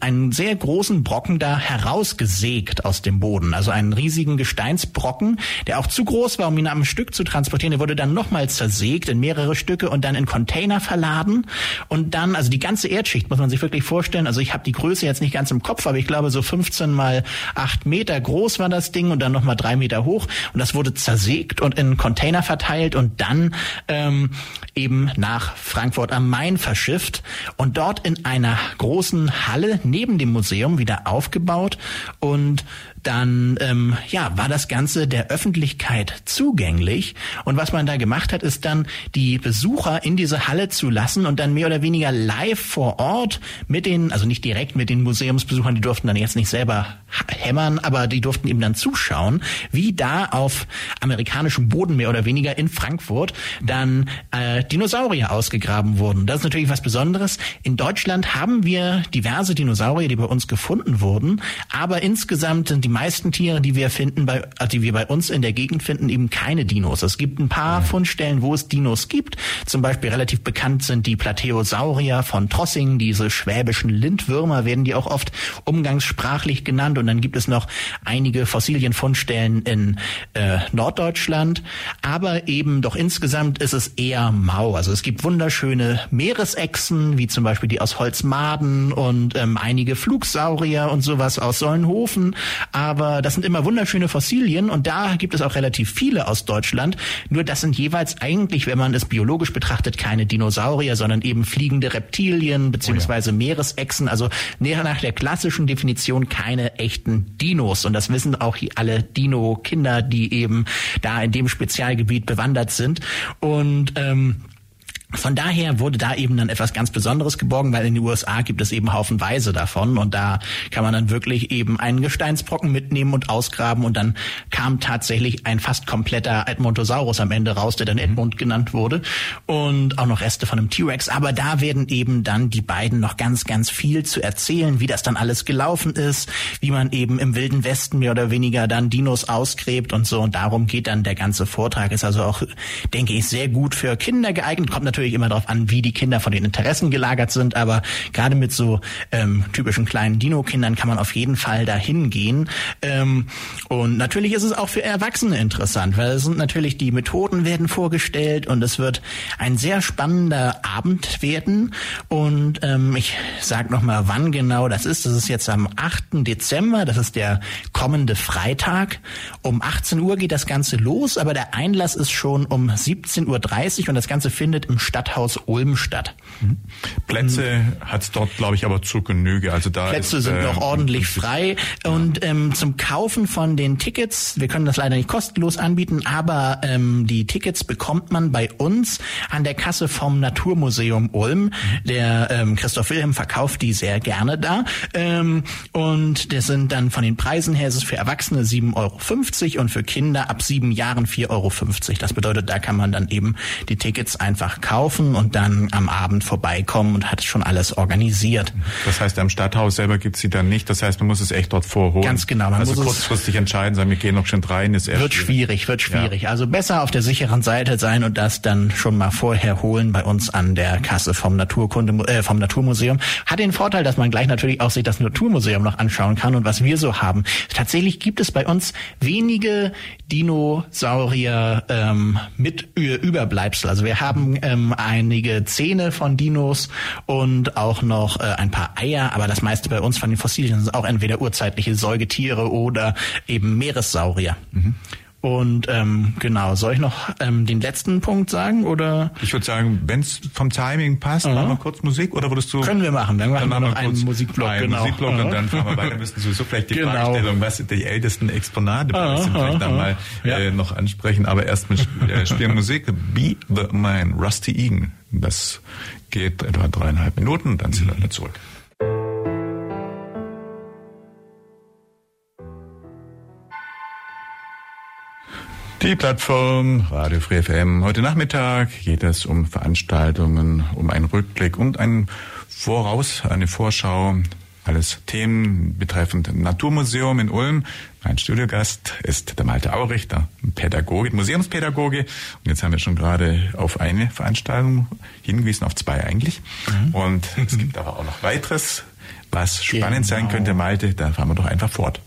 einen sehr großen Brocken da herausgesägt aus dem Boden. Also einen riesigen Gesteinsbrocken, der auch zu groß war, um ihn am Stück zu transportieren. Der wurde dann nochmal zersägt in mehrere Stücke und dann in Container verladen und dann, also die ganze Erdschicht muss man sich wirklich vorstellen. Also ich habe die Größe jetzt nicht ganz im Kopf, aber ich glaube so 15 mal 8 Meter groß war das Ding und dann nochmal drei Meter hoch und das wurde zersägt und in Container verteilt und dann ähm, eben nach Frankfurt am Main verschifft und dort in einer großen Halle neben dem Museum wieder aufgebaut und dann ähm, ja war das Ganze der Öffentlichkeit zugänglich und was man da gemacht hat, ist dann die Besucher in diese Halle zu lassen und dann mehr oder weniger live vor Ort mit den, also nicht direkt mit den Museumsbesuchern, die durften dann jetzt nicht selber hämmern, aber die durften eben dann zuschauen, wie da auf amerikanischem Boden mehr oder weniger in Frankfurt dann äh, Dinosaurier ausgegraben wurden. Das ist natürlich was Besonderes. In Deutschland haben wir diverse Dinosaurier, die bei uns gefunden wurden, aber insgesamt sind die meisten Tiere, die wir finden, bei, äh, die wir bei uns in der Gegend finden, eben keine Dinos. Es gibt ein paar mhm. Fundstellen, wo es Dinos gibt. Zum Beispiel relativ bekannt sind die Plateosaurier von Trossing, diese schwäbischen Lindwürmer werden die auch oft umgangssprachlich genannt. Und dann gibt es noch einige Fossilienfundstellen in äh, Norddeutschland. Aber eben doch insgesamt ist es eher mau. Also es gibt wunderschöne Meeresechsen, wie zum Beispiel die aus Holzmaden und ähm, einige Flugsaurier und sowas aus Sollenhofen. Aber das sind immer wunderschöne Fossilien und da gibt es auch relativ viele aus Deutschland. Nur das sind jeweils eigentlich, wenn man es biologisch betrachtet, keine Dinosaurier, sondern eben fliegende Reptilien beziehungsweise oh ja. Meeresechsen. Also näher nach der klassischen Definition keine echten Dinos. Und das wissen auch alle Dino-Kinder, die eben da in dem Spezialgebiet bewandert sind. Und ähm, von daher wurde da eben dann etwas ganz Besonderes geborgen, weil in den USA gibt es eben haufenweise davon. Und da kann man dann wirklich eben einen Gesteinsbrocken mitnehmen und ausgraben. Und dann kam tatsächlich ein fast kompletter Edmontosaurus am Ende raus, der dann mhm. Edmund genannt wurde. Und auch noch Reste von einem T-Rex, aber da werden eben dann die beiden noch ganz, ganz viel zu erzählen, wie das dann alles gelaufen ist, wie man eben im Wilden Westen mehr oder weniger dann Dinos ausgräbt und so. Und darum geht dann der ganze Vortrag, ist also auch, denke ich, sehr gut für Kinder geeignet, kommt natürlich natürlich immer darauf an, wie die Kinder von den Interessen gelagert sind, aber gerade mit so ähm, typischen kleinen Dino-Kindern kann man auf jeden Fall dahin gehen. Ähm, und natürlich ist es auch für Erwachsene interessant, weil es sind natürlich die Methoden werden vorgestellt und es wird ein sehr spannender Abend werden. Und ähm, ich sage nochmal, wann genau das ist. Das ist jetzt am 8. Dezember, das ist der kommende Freitag. Um 18 Uhr geht das Ganze los, aber der Einlass ist schon um 17.30 Uhr und das Ganze findet im Stadthaus Ulm statt. Mhm. Plätze hat es dort, glaube ich, aber zur Genüge. Also da Plätze ist, sind äh, noch ordentlich frei. Und ähm, zum Kaufen von den Tickets, wir können das leider nicht kostenlos anbieten, aber ähm, die Tickets bekommt man bei uns an der Kasse vom Naturmuseum Ulm. Der ähm, Christoph Wilhelm verkauft die sehr gerne da. Ähm, und das sind dann von den Preisen her ist es für Erwachsene 7,50 Euro und für Kinder ab sieben Jahren 4,50 Euro. Das bedeutet, da kann man dann eben die Tickets einfach kaufen kaufen und dann am Abend vorbeikommen und hat schon alles organisiert. Das heißt, am Stadthaus selber gibt's sie dann nicht. Das heißt, man muss es echt dort vorholen. Ganz genau. Man also muss kurzfristig entscheiden, sagen wir gehen noch schon rein. Ist wird schwierig, wird schwierig. Ja. Also besser auf der sicheren Seite sein und das dann schon mal vorher holen bei uns an der Kasse vom Naturkunde äh, vom Naturmuseum. Hat den Vorteil, dass man gleich natürlich auch sich das Naturmuseum noch anschauen kann und was wir so haben. Tatsächlich gibt es bei uns wenige Dinosaurier ähm, mit Überbleibsel. Also wir haben ähm, einige Zähne von Dinos und auch noch äh, ein paar Eier, aber das meiste bei uns von den Fossilien sind auch entweder urzeitliche Säugetiere oder eben Meeressaurier. Mhm. Und ähm, genau, soll ich noch ähm, den letzten Punkt sagen oder? Ich würde sagen, wenn es vom Timing passt, Aha. machen wir kurz Musik oder würdest du? Können wir machen. Dann machen wir noch einen Musikblock, einen genau. Musikblock Aha. und dann fahren wir weiter. Müssen sowieso vielleicht die Genau. Fragestellung, was die ältesten Exponate sind, Aha, vielleicht dann mal Ja. äh, noch ansprechen. Aber erst mit äh, spielen Musik. Be the Man, Rusty Egan. Das geht etwa dreieinhalb Minuten, dann sind wir wieder zurück. Die Plattform Radio Free FM. Heute Nachmittag geht es um Veranstaltungen, um einen Rückblick und ein Voraus, eine Vorschau. Alles Themen betreffend Naturmuseum in Ulm. Mein Studiogast ist der Malte Aurich, der Pädagoge, Museumspädagoge. Und jetzt haben wir schon gerade auf eine Veranstaltung hingewiesen, auf zwei eigentlich. Und es gibt aber auch noch weiteres, was spannend sein Genau. könnte, Malte. Da fahren wir doch einfach fort.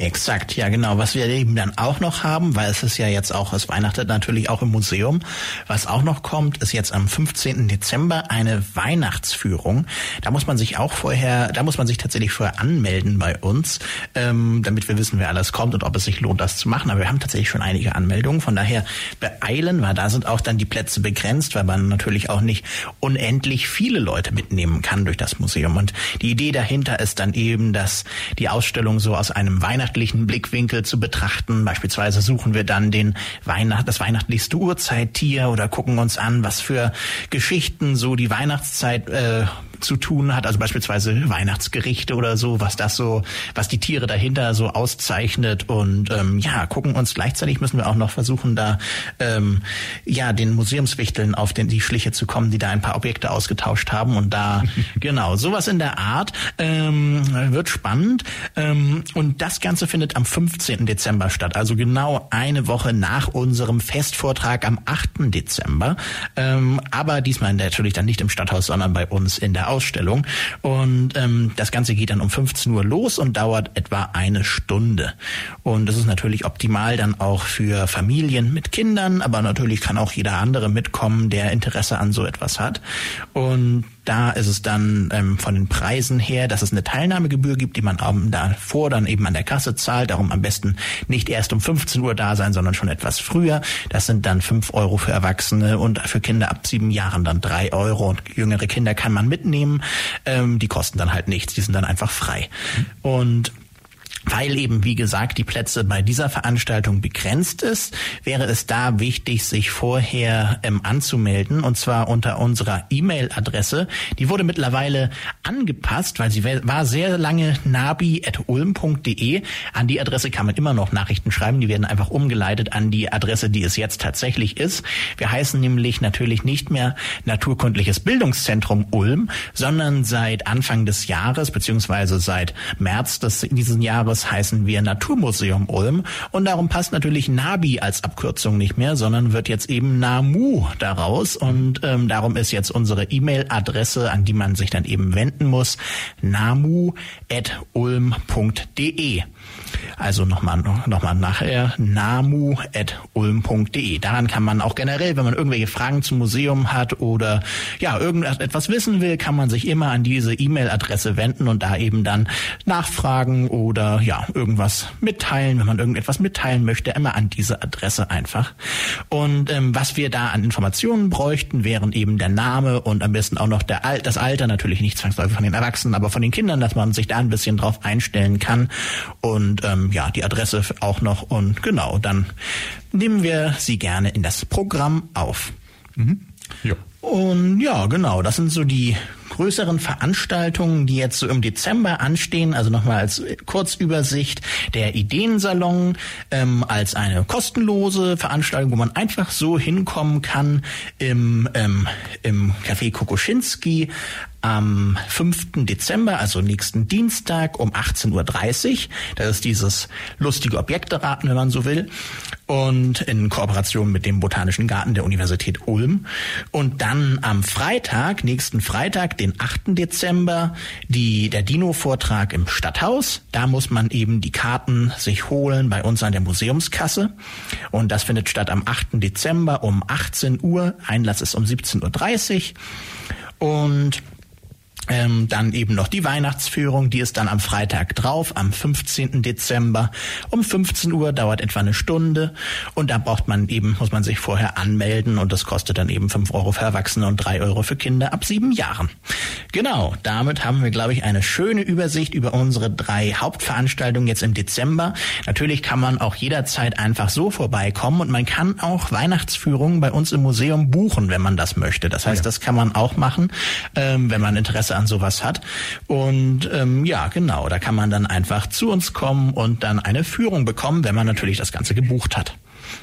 Exakt, ja genau. Was wir eben dann auch noch haben, weil es ist ja jetzt auch, es weihnachtet natürlich auch im Museum. Was auch noch kommt, ist jetzt am 15. Dezember eine Weihnachtsführung. Da muss man sich auch vorher, da muss man sich tatsächlich vorher anmelden bei uns, ähm, damit wir wissen, wer alles kommt und ob es sich lohnt, das zu machen. Aber wir haben tatsächlich schon einige Anmeldungen. Von daher beeilen, weil da sind auch dann die Plätze begrenzt, weil man natürlich auch nicht unendlich viele Leute mitnehmen kann durch das Museum. Und die Idee dahinter ist dann eben, dass die Ausstellung so aus einem weihnachtlichen Blickwinkel zu betrachten. Beispielsweise suchen wir dann den Weihnacht, das weihnachtlichste Urzeittier oder gucken uns an, was für Geschichten so die Weihnachtszeit äh, zu tun hat, also beispielsweise Weihnachtsgerichte oder so, was das so, was die Tiere dahinter so auszeichnet und ähm, ja, gucken uns gleichzeitig müssen wir auch noch versuchen, da ähm, ja den Museumswichteln auf den die Schliche zu kommen, die da ein paar Objekte ausgetauscht haben und da (laughs) genau sowas in der Art ähm, wird spannend ähm, und das Ganze findet am 15. Dezember statt, also genau eine Woche nach unserem Festvortrag am 8. Dezember, ähm, aber diesmal natürlich dann nicht im Stadthaus, sondern bei uns in der Ausstellung. Und ähm, das Ganze geht dann um 15 Uhr los und dauert etwa eine Stunde. Und das ist natürlich optimal dann auch für Familien mit Kindern, aber natürlich kann auch jeder andere mitkommen, der Interesse an so etwas hat. Und da ist es dann ähm, von den Preisen her, dass es eine Teilnahmegebühr gibt, die man ähm, davor dann eben an der Kasse zahlt. Darum am besten nicht erst um 15 Uhr da sein, sondern schon etwas früher. Das sind dann 5 Euro für Erwachsene und für Kinder ab sieben Jahren dann 3 Euro. Und jüngere Kinder kann man mitnehmen. Ähm, die kosten dann halt nichts, die sind dann einfach frei. Und weil eben, wie gesagt, die Plätze bei dieser Veranstaltung begrenzt ist, wäre es da wichtig, sich vorher ähm, anzumelden und zwar unter unserer E-Mail-Adresse. Die wurde mittlerweile angepasst, weil sie war sehr lange nabi.ulm.de. An die Adresse kann man immer noch Nachrichten schreiben. Die werden einfach umgeleitet an die Adresse, die es jetzt tatsächlich ist. Wir heißen nämlich natürlich nicht mehr Naturkundliches Bildungszentrum Ulm, sondern seit Anfang des Jahres beziehungsweise seit März des, dieses Jahres heißen wir Naturmuseum Ulm. Und darum passt natürlich Nabi als Abkürzung nicht mehr, sondern wird jetzt eben Namu daraus. Und ähm, darum ist jetzt unsere E-Mail-Adresse, an die man sich dann eben wenden muss, namu@ulm.de. Also nochmal noch mal nachher namu.ulm.de. Daran kann man auch generell, wenn man irgendwelche Fragen zum Museum hat oder ja, irgendetwas wissen will, kann man sich immer an diese E-Mail-Adresse wenden und da eben dann nachfragen oder ja, irgendwas mitteilen, wenn man irgendetwas mitteilen möchte, immer an diese Adresse einfach. Und ähm, was wir da an Informationen bräuchten, wären eben der Name und am besten auch noch der Al das Alter, natürlich nicht zwangsläufig von den Erwachsenen, aber von den Kindern, dass man sich da ein bisschen drauf einstellen kann. Und ähm, ja, die Adresse auch noch. Und genau, dann nehmen wir sie gerne in das Programm auf. Ja. Und ja, genau, das sind so die größeren Veranstaltungen, die jetzt so im Dezember anstehen. Also nochmal als Kurzübersicht der Ideensalon ähm, als eine kostenlose Veranstaltung, wo man einfach so hinkommen kann im, ähm, im Café Kokoschinski am 5. Dezember, also nächsten Dienstag um 18.30 Uhr. Das ist dieses lustige Objekteraten, wenn man so will. Und in Kooperation mit dem Botanischen Garten der Universität Ulm. Und dann am Freitag, nächsten Freitag, den 8. Dezember, die, der Dino-Vortrag im Stadthaus. Da muss man eben die Karten sich holen bei uns an der Museumskasse. Und das findet statt am 8. Dezember um 18 Uhr. Einlass ist um 17.30 Uhr. Und Ähm, dann eben noch die Weihnachtsführung, die ist dann am Freitag drauf, am 15. Dezember um 15 Uhr, dauert etwa eine Stunde und da braucht man eben, muss man sich vorher anmelden und das kostet dann eben 5 Euro für Erwachsene und 3 Euro für Kinder ab sieben Jahren. Genau, damit haben wir, glaube ich, eine schöne Übersicht über unsere drei Hauptveranstaltungen jetzt im Dezember. Natürlich kann man auch jederzeit einfach so vorbeikommen und man kann auch Weihnachtsführungen bei uns im Museum buchen, wenn man das möchte. Das heißt, ja. das kann man auch machen, ähm, wenn man Interesse an sowas hat. Und ähm, ja, genau, da kann man dann einfach zu uns kommen und dann eine Führung bekommen, wenn man natürlich das Ganze gebucht hat.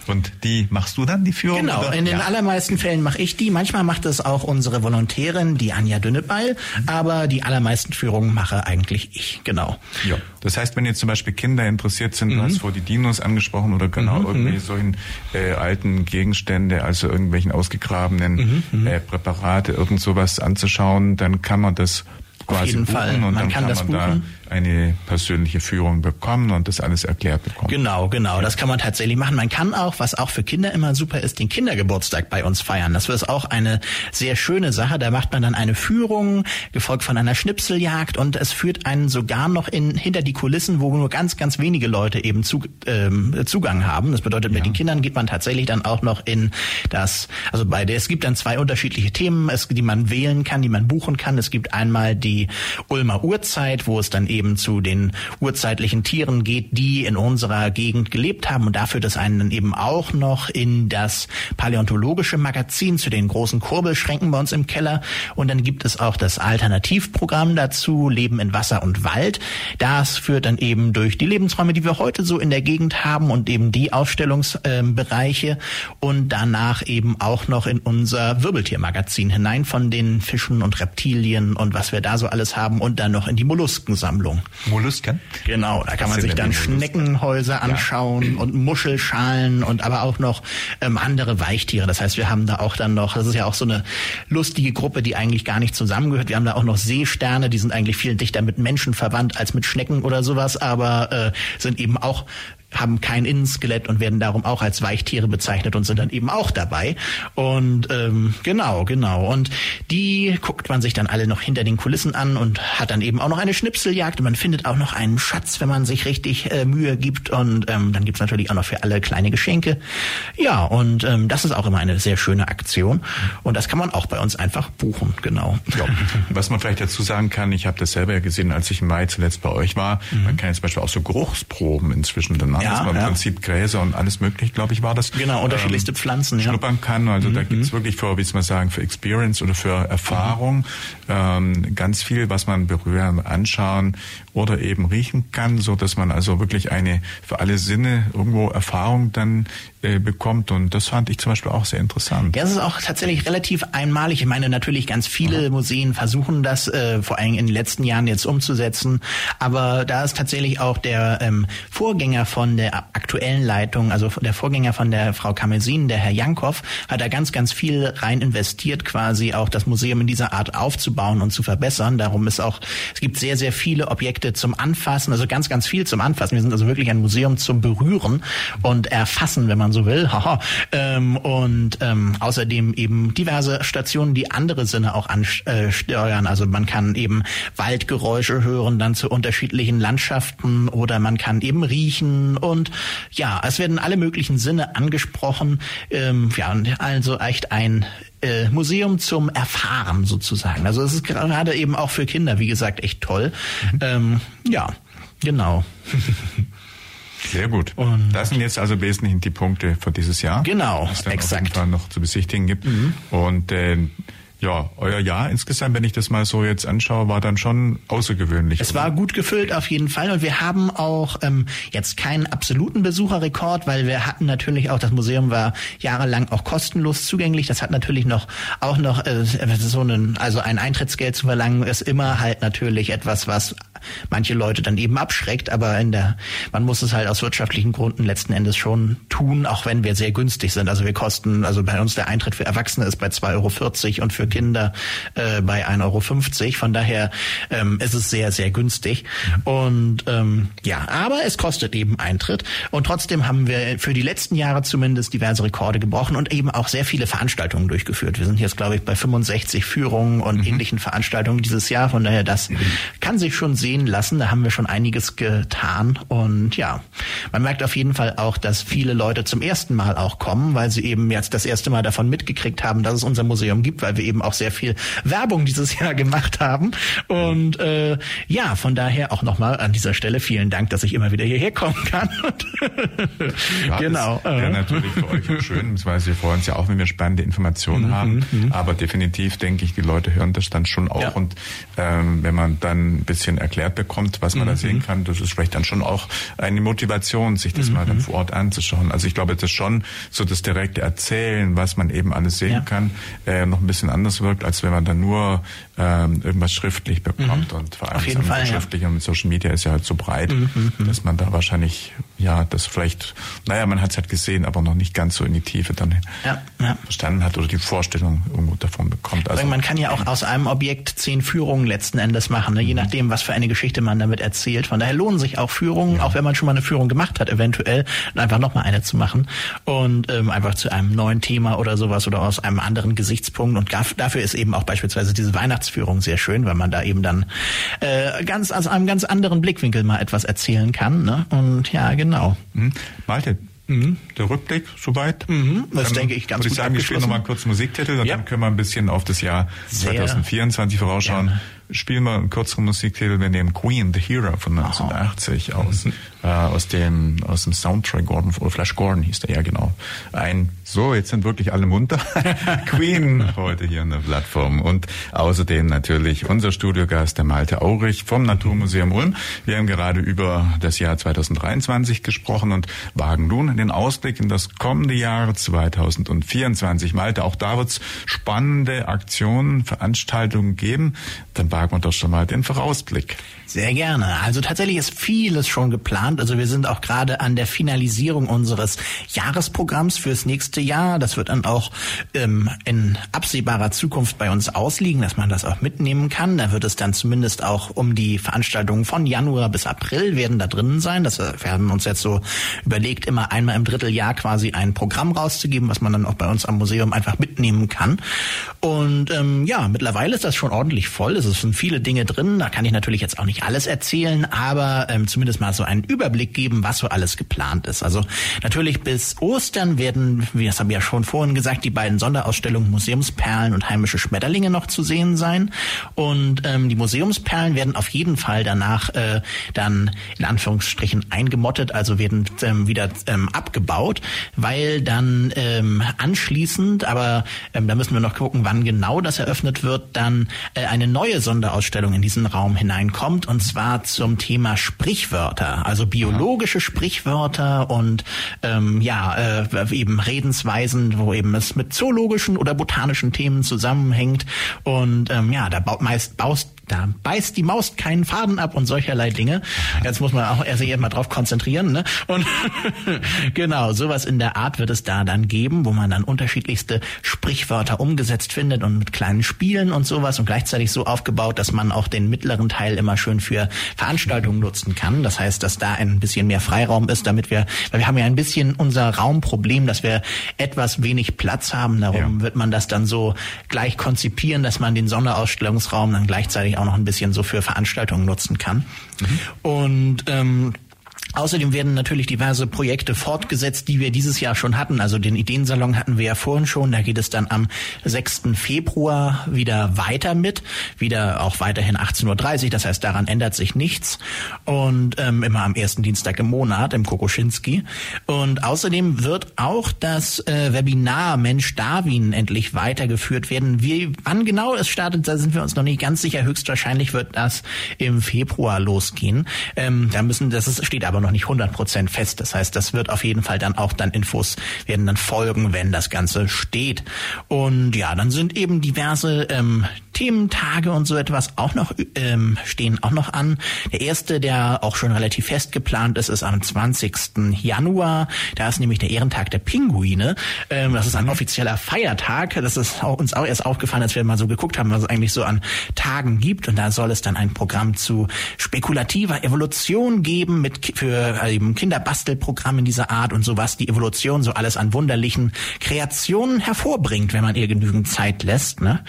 Und die machst du dann, die Führung? Genau, oder? in den ja. allermeisten Fällen mache ich die. Manchmal macht es auch unsere Volontärin, die Anja Dünnebeil, mhm. aber die allermeisten Führungen mache eigentlich ich, genau. Ja. Das heißt, wenn jetzt zum Beispiel Kinder interessiert sind, mhm. du hast vor die Dinos angesprochen oder genau mhm. irgendwie mhm. solchen äh, alten Gegenstände, also irgendwelchen ausgegrabenen mhm. mhm. äh, Präparate, irgend sowas anzuschauen, dann kann man das quasi Auf jeden buchen Fall. und man dann kann, kann das man buchen. da eine persönliche Führung bekommen und das alles erklärt bekommen. Genau, genau. Das kann man tatsächlich machen. Man kann auch, was auch für Kinder immer super ist, den Kindergeburtstag bei uns feiern. Das ist auch eine sehr schöne Sache. Da macht man dann eine Führung, gefolgt von einer Schnipseljagd und es führt einen sogar noch in, hinter die Kulissen, wo nur ganz, ganz wenige Leute eben zu, ähm, Zugang haben. Das bedeutet, mit ja. den Kindern geht man tatsächlich dann auch noch in das, also bei der, es gibt dann zwei unterschiedliche Themen, es, die man wählen kann, die man buchen kann. Es gibt einmal die Ulmer Urzeit, wo es dann eben zu den urzeitlichen Tieren geht, die in unserer Gegend gelebt haben. Und dafür das einen dann eben auch noch in das paläontologische Magazin zu den großen Kurbelschränken bei uns im Keller. Und dann gibt es auch das Alternativprogramm dazu, Leben in Wasser und Wald. Das führt dann eben durch die Lebensräume, die wir heute so in der Gegend haben und eben die Aufstellungsbereiche und danach eben auch noch in unser Wirbeltiermagazin hinein von den Fischen und Reptilien und was wir da so alles haben und dann noch in die Molluskensammlung. Mollusken? Genau, da kann man sich dann Schneckenhäuser anschauen ja. und Muschelschalen und aber auch noch ähm, andere Weichtiere. Das heißt, wir haben da auch dann noch, das ist ja auch so eine lustige Gruppe, die eigentlich gar nicht zusammengehört. Wir haben da auch noch Seesterne, die sind eigentlich viel dichter mit Menschen verwandt als mit Schnecken oder sowas, aber äh, sind eben auch haben kein Innenskelett und werden darum auch als Weichtiere bezeichnet und sind dann eben auch dabei. Und ähm, genau, genau. Und die guckt man sich dann alle noch hinter den Kulissen an und hat dann eben auch noch eine Schnipseljagd und man findet auch noch einen Schatz, wenn man sich richtig äh, Mühe gibt. Und ähm, dann gibt's natürlich auch noch für alle kleine Geschenke. Ja, und ähm, das ist auch immer eine sehr schöne Aktion. Und das kann man auch bei uns einfach buchen, genau. Ja. Was man vielleicht dazu sagen kann, ich habe das selber ja gesehen, als ich im Mai zuletzt bei euch war. Mhm. Man kann jetzt zum Beispiel auch so Geruchsproben inzwischen dann machen ja, dass man ja. im Prinzip Gräser und alles mögliche, glaube ich, war das. Genau, unterschiedlichste ähm, Pflanzen, ja. Schnuppern kann. Also mhm. da gibt's wirklich für, wie soll man sagen, für Experience oder für Erfahrung mhm. ähm, ganz viel, was man berühren, anschauen oder eben riechen kann, so dass man also wirklich eine für alle Sinne irgendwo Erfahrung dann äh, bekommt. Und das fand ich zum Beispiel auch sehr interessant. Ja, es ist auch tatsächlich relativ einmalig. Ich meine, natürlich ganz viele ja. Museen versuchen das, äh, vor allem in den letzten Jahren jetzt umzusetzen. Aber da ist tatsächlich auch der ähm, Vorgänger von der aktuellen Leitung, also der Vorgänger von der Frau Kamesin, der Herr Jankow, hat da ganz, ganz viel rein investiert, quasi auch das Museum in dieser Art aufzubauen und zu verbessern. Darum ist auch, es gibt sehr, sehr viele Objekte zum Anfassen, also ganz, ganz viel zum Anfassen. Wir sind also wirklich ein Museum zum Berühren und Erfassen, wenn man so will. (laughs) Haha. Ähm, und ähm, außerdem eben diverse Stationen, die andere Sinne auch ansteuern. Also man kann eben Waldgeräusche hören, dann zu unterschiedlichen Landschaften oder man kann eben riechen und ja, es werden alle möglichen Sinne angesprochen. Ähm, ja, also echt ein äh, Museum zum Erfahren sozusagen. Also es ist gerade eben auch für Kinder, wie gesagt, echt toll. Mhm. Ähm, ja, genau. Sehr gut. Und das sind jetzt also wesentlich die Punkte für dieses Jahr. Genau, was dann exakt. Auf jeden Fall noch zu besichtigen gibt. Mhm. Und äh, ja, euer Jahr insgesamt, wenn ich das mal so jetzt anschaue, war dann schon außergewöhnlich. Es oder? war gut gefüllt auf jeden Fall und wir haben auch ähm, jetzt keinen absoluten Besucherrekord, weil wir hatten natürlich auch, das Museum war jahrelang auch kostenlos zugänglich. Das hat natürlich noch auch noch äh, so einen, also ein Eintrittsgeld zu verlangen, ist immer halt natürlich etwas, was manche Leute dann eben abschreckt, aber in der, man muss es halt aus wirtschaftlichen Gründen letzten Endes schon tun, auch wenn wir sehr günstig sind. Also wir kosten, also bei uns der Eintritt für Erwachsene ist bei 2,40 Euro und für Kinder äh, bei 1,50 Euro. Von daher ähm, ist es sehr, sehr günstig. Und ähm, ja, aber es kostet eben Eintritt. Und trotzdem haben wir für die letzten Jahre zumindest diverse Rekorde gebrochen und eben auch sehr viele Veranstaltungen durchgeführt. Wir sind jetzt, glaube ich, bei 65 Führungen und mhm. ähnlichen Veranstaltungen dieses Jahr. Von daher, das mhm. kann sich schon sehen lassen. Da haben wir schon einiges getan. Und ja, man merkt auf jeden Fall auch, dass viele Leute zum ersten Mal auch kommen, weil sie eben jetzt das erste Mal davon mitgekriegt haben, dass es unser Museum gibt, weil wir eben auch sehr viel Werbung dieses Jahr gemacht haben. Und äh, ja, von daher auch nochmal an dieser Stelle vielen Dank, dass ich immer wieder hierher kommen kann. ja, (laughs) genau. Ja, natürlich für euch schön, weil wir freuen uns ja auch, wenn wir spannende Informationen mhm, haben. Mhm. Aber definitiv denke ich, die Leute hören das dann schon auch. Ja. Und ähm, wenn man dann ein bisschen erklärt bekommt, was man mhm. da sehen kann, das ist vielleicht dann schon auch eine Motivation, sich das mhm. mal dann vor Ort anzuschauen. Also ich glaube, das ist schon so das direkte Erzählen, was man eben alles sehen ja. kann, äh, noch ein bisschen anders wirkt, als wenn man dann nur ähm, irgendwas schriftlich bekommt. Mhm. Und vor allem Auf jeden Fall, schriftlich ja. und mit Social Media ist ja halt so breit, mhm, mhm. dass man da wahrscheinlich, ja, das vielleicht, naja, man hat es halt gesehen, aber noch nicht ganz so in die Tiefe dann ja, ja. verstanden hat oder die Vorstellung irgendwo davon bekommt. Also, man kann ja auch aus einem Objekt zehn Führungen letzten Endes machen, ne? je mhm. nachdem, was für eine Geschichte man damit erzählt. Von daher lohnen sich auch Führungen, auch wenn man schon mal eine Führung gemacht hat, eventuell, einfach nochmal eine zu machen und ähm, einfach zu einem neuen Thema oder sowas oder aus einem anderen Gesichtspunkt. Und dafür ist eben auch beispielsweise diese Weihnachtsführung sehr schön, weil man da eben dann äh, ganz aus einem ganz anderen Blickwinkel mal etwas erzählen kann. Ne? Und ja, genau. Mhm. Malte, Mhm. Der Rückblick soweit. Mhm. Das dann denke ich ganz würde ich sagen, wir spielen nochmal kurz Musiktitel und ja. dann können wir ein bisschen auf das Jahr Sehr 2024 vorausschauen. Gerne. Spielen wir einen kurzen Musiktitel. Wir nehmen Queen, The Hero von 1980 oh. aus, mhm. äh, aus dem, aus dem Soundtrack Gordon, oder Flash Gordon hieß der ja genau. Ein, so, jetzt sind wirklich alle munter. (laughs) Queen heute hier in der Plattform und außerdem natürlich unser Studiogast, der Malte Aurich vom Naturmuseum Ulm. Wir haben gerade über das Jahr 2023 gesprochen und wagen nun den Ausblick in das kommende Jahr 2024. Malte, auch da wird es spannende Aktionen, Veranstaltungen geben. Dann wagen schon mal den Vorausblick. Sehr gerne. Also tatsächlich ist vieles schon geplant. Also wir sind auch gerade an der Finalisierung unseres Jahresprogramms fürs nächste Jahr. Das wird dann auch ähm, in absehbarer Zukunft bei uns ausliegen, dass man das auch mitnehmen kann. Da wird es dann zumindest auch um die Veranstaltungen von Januar bis April werden da drinnen sein. Das, äh, wir haben uns jetzt so überlegt, immer einmal im Dritteljahr quasi ein Programm rauszugeben, was man dann auch bei uns am Museum einfach mitnehmen kann. Und ähm, ja, mittlerweile ist das schon ordentlich voll. Es sind viele Dinge drin. Da kann ich natürlich jetzt auch nicht alles erzählen, aber ähm, zumindest mal so einen Überblick geben, was so alles geplant ist. Also natürlich bis Ostern werden, wie das haben wir ja schon vorhin gesagt, die beiden Sonderausstellungen Museumsperlen und heimische Schmetterlinge noch zu sehen sein. Und ähm, die Museumsperlen werden auf jeden Fall danach äh, dann in Anführungsstrichen eingemottet, also werden ähm, wieder ähm, abgebaut, weil dann ähm, anschließend, aber ähm, da müssen wir noch gucken, wann genau das eröffnet wird, dann äh, eine neue Sonderausstellung in diesen Raum hineinkommt und zwar zum Thema Sprichwörter, also biologische Sprichwörter und ähm, ja äh, eben Redensweisen, wo eben es mit zoologischen oder botanischen Themen zusammenhängt. Und ähm, ja, da baut meist baust da beißt die Maus keinen Faden ab und solcherlei Dinge. Jetzt muss man auch erst mal drauf konzentrieren. Ne? Und (laughs) genau, sowas in der Art wird es da dann geben, wo man dann unterschiedlichste Sprichwörter umgesetzt findet und mit kleinen Spielen und sowas und gleichzeitig so aufgebaut, dass man auch den mittleren Teil immer schön für Veranstaltungen nutzen kann. Das heißt, dass da ein bisschen mehr Freiraum ist, damit wir, weil wir haben ja ein bisschen unser Raumproblem, dass wir etwas wenig Platz haben. Darum ja. wird man das dann so gleich konzipieren, dass man den Sonderausstellungsraum dann gleichzeitig auch noch ein bisschen so für Veranstaltungen nutzen kann. Mhm. Und ähm, Außerdem werden natürlich diverse Projekte fortgesetzt, die wir dieses Jahr schon hatten. Also den Ideensalon hatten wir ja vorhin schon. Da geht es dann am 6. Februar wieder weiter mit. Wieder auch weiterhin 18.30 Uhr. Das heißt, daran ändert sich nichts. Und ähm, immer am ersten Dienstag im Monat im Kokoschinski. Und außerdem wird auch das äh, Webinar Mensch Darwin endlich weitergeführt werden. Wie, wann genau es startet, da sind wir uns noch nicht ganz sicher. Höchstwahrscheinlich wird das im Februar losgehen. Ähm, da müssen, das ist, steht aber noch nicht 100 Prozent fest. Das heißt, das wird auf jeden Fall dann auch dann Infos werden dann folgen, wenn das Ganze steht. Und ja, dann sind eben diverse ähm, Thementage und so etwas auch noch ähm, stehen auch noch an. Der erste, der auch schon relativ fest geplant ist, ist am 20. Januar. Da ist nämlich der Ehrentag der Pinguine. Ähm, das ist ein offizieller Feiertag. Das ist auch, uns auch erst aufgefallen, als wir mal so geguckt haben, was es eigentlich so an Tagen gibt. Und da soll es dann ein Programm zu spekulativer Evolution geben mit für äh, eben Kinderbastelprogrammen dieser Art und so was die Evolution so alles an wunderlichen Kreationen hervorbringt, wenn man ihr genügend Zeit lässt. Ne?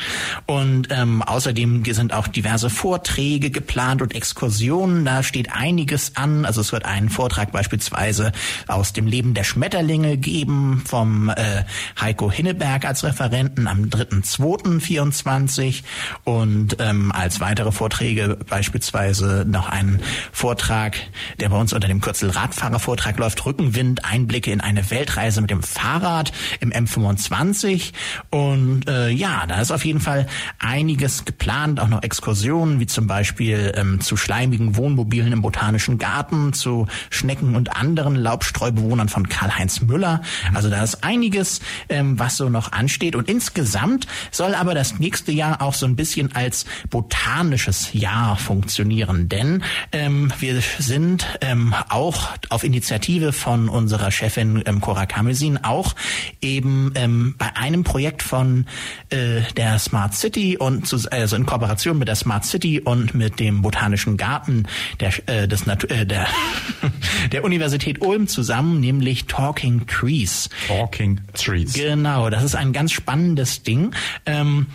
Und ähm, außerdem sind auch diverse Vorträge geplant und Exkursionen. Da steht einiges an. Also es wird einen Vortrag beispielsweise aus dem Leben der Schmetterlinge geben vom äh, Heiko Hinneberg als Referenten am 3.2.24 und ähm, als weitere Vorträge beispielsweise noch einen Vortrag, der bei uns unter dem Kürzel Radfahrervortrag läuft, Rückenwind, Einblicke in eine Weltreise mit dem Fahrrad im M25 und äh, ja, da ist auf jeden Fall einiges geplant, auch noch Exkursionen, wie zum Beispiel ähm, zu schleimigen Wohnmobilen im Botanischen Garten, zu Schnecken und anderen Laubstreubewohnern von Karl-Heinz Müller. Also da ist einiges, ähm, was so noch ansteht. Und insgesamt soll aber das nächste Jahr auch so ein bisschen als botanisches Jahr funktionieren. Denn ähm, wir sind ähm, auch auf Initiative von unserer Chefin ähm, Cora Kamesin auch eben ähm, bei einem Projekt von äh, der Smart City und zu, also in Kooperation mit der Smart City und mit dem Botanischen Garten der, äh, des Natur, äh, der, (laughs) der Universität Ulm zusammen, nämlich Talking Trees. Talking Trees. Genau, das ist ein ganz spannendes Ding. Ähm,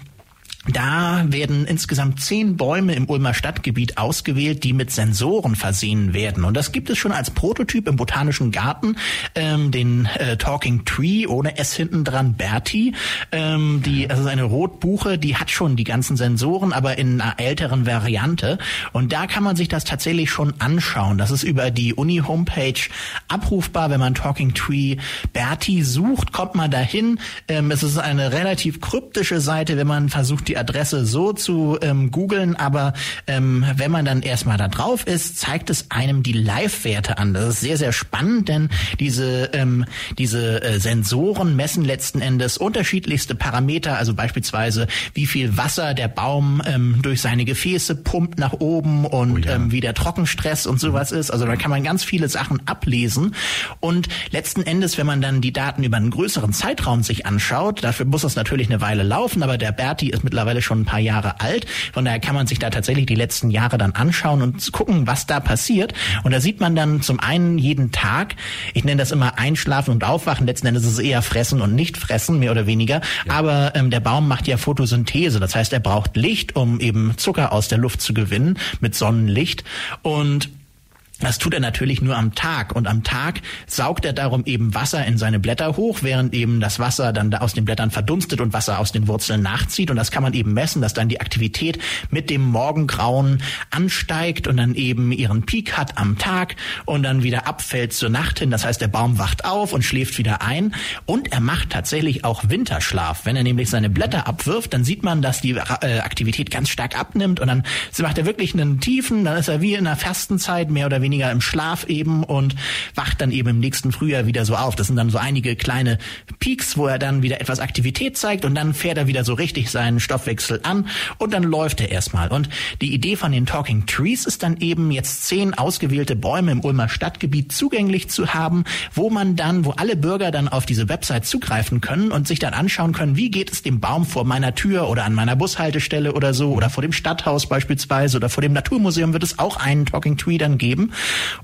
da werden insgesamt zehn Bäume im Ulmer Stadtgebiet ausgewählt, die mit Sensoren versehen werden. Und das gibt es schon als Prototyp im Botanischen Garten, ähm, den äh, Talking Tree ohne S hinten dran, Bertie. Ähm, die, also eine Rotbuche, die hat schon die ganzen Sensoren, aber in einer älteren Variante. Und da kann man sich das tatsächlich schon anschauen. Das ist über die Uni-Homepage abrufbar. Wenn man Talking Tree Bertie sucht, kommt man dahin. Ähm, es ist eine relativ kryptische Seite, wenn man versucht, die Adresse so zu ähm, googeln, aber ähm, wenn man dann erstmal da drauf ist, zeigt es einem die Live-Werte an. Das ist sehr, sehr spannend, denn diese, ähm, diese äh, Sensoren messen letzten Endes unterschiedlichste Parameter, also beispielsweise wie viel Wasser der Baum ähm, durch seine Gefäße pumpt nach oben und oh ja. ähm, wie der Trockenstress und sowas mhm. ist. Also da kann man ganz viele Sachen ablesen und letzten Endes, wenn man dann die Daten über einen größeren Zeitraum sich anschaut, dafür muss das natürlich eine Weile laufen, aber der Berti ist mittlerweile mittlerweile schon ein paar Jahre alt. Von daher kann man sich da tatsächlich die letzten Jahre dann anschauen und gucken, was da passiert. Und da sieht man dann zum einen jeden Tag, ich nenne das immer Einschlafen und Aufwachen, letzten Endes ist es eher Fressen und nicht Fressen, mehr oder weniger. Ja. Aber ähm, der Baum macht ja Photosynthese, das heißt, er braucht Licht, um eben Zucker aus der Luft zu gewinnen mit Sonnenlicht. Und das tut er natürlich nur am Tag und am Tag saugt er darum eben Wasser in seine Blätter hoch, während eben das Wasser dann aus den Blättern verdunstet und Wasser aus den Wurzeln nachzieht und das kann man eben messen, dass dann die Aktivität mit dem Morgengrauen ansteigt und dann eben ihren Peak hat am Tag und dann wieder abfällt zur Nacht hin. Das heißt, der Baum wacht auf und schläft wieder ein und er macht tatsächlich auch Winterschlaf. Wenn er nämlich seine Blätter abwirft, dann sieht man, dass die äh, Aktivität ganz stark abnimmt und dann macht er wirklich einen tiefen, dann ist er wie in der Fastenzeit mehr oder weniger weniger im Schlaf eben und wacht dann eben im nächsten Frühjahr wieder so auf. Das sind dann so einige kleine Peaks, wo er dann wieder etwas Aktivität zeigt und dann fährt er wieder so richtig seinen Stoffwechsel an und dann läuft er erstmal. Und die Idee von den Talking Trees ist dann eben jetzt zehn ausgewählte Bäume im Ulmer Stadtgebiet zugänglich zu haben, wo man dann, wo alle Bürger dann auf diese Website zugreifen können und sich dann anschauen können, wie geht es dem Baum vor meiner Tür oder an meiner Bushaltestelle oder so oder vor dem Stadthaus beispielsweise oder vor dem Naturmuseum wird es auch einen Talking Tree dann geben.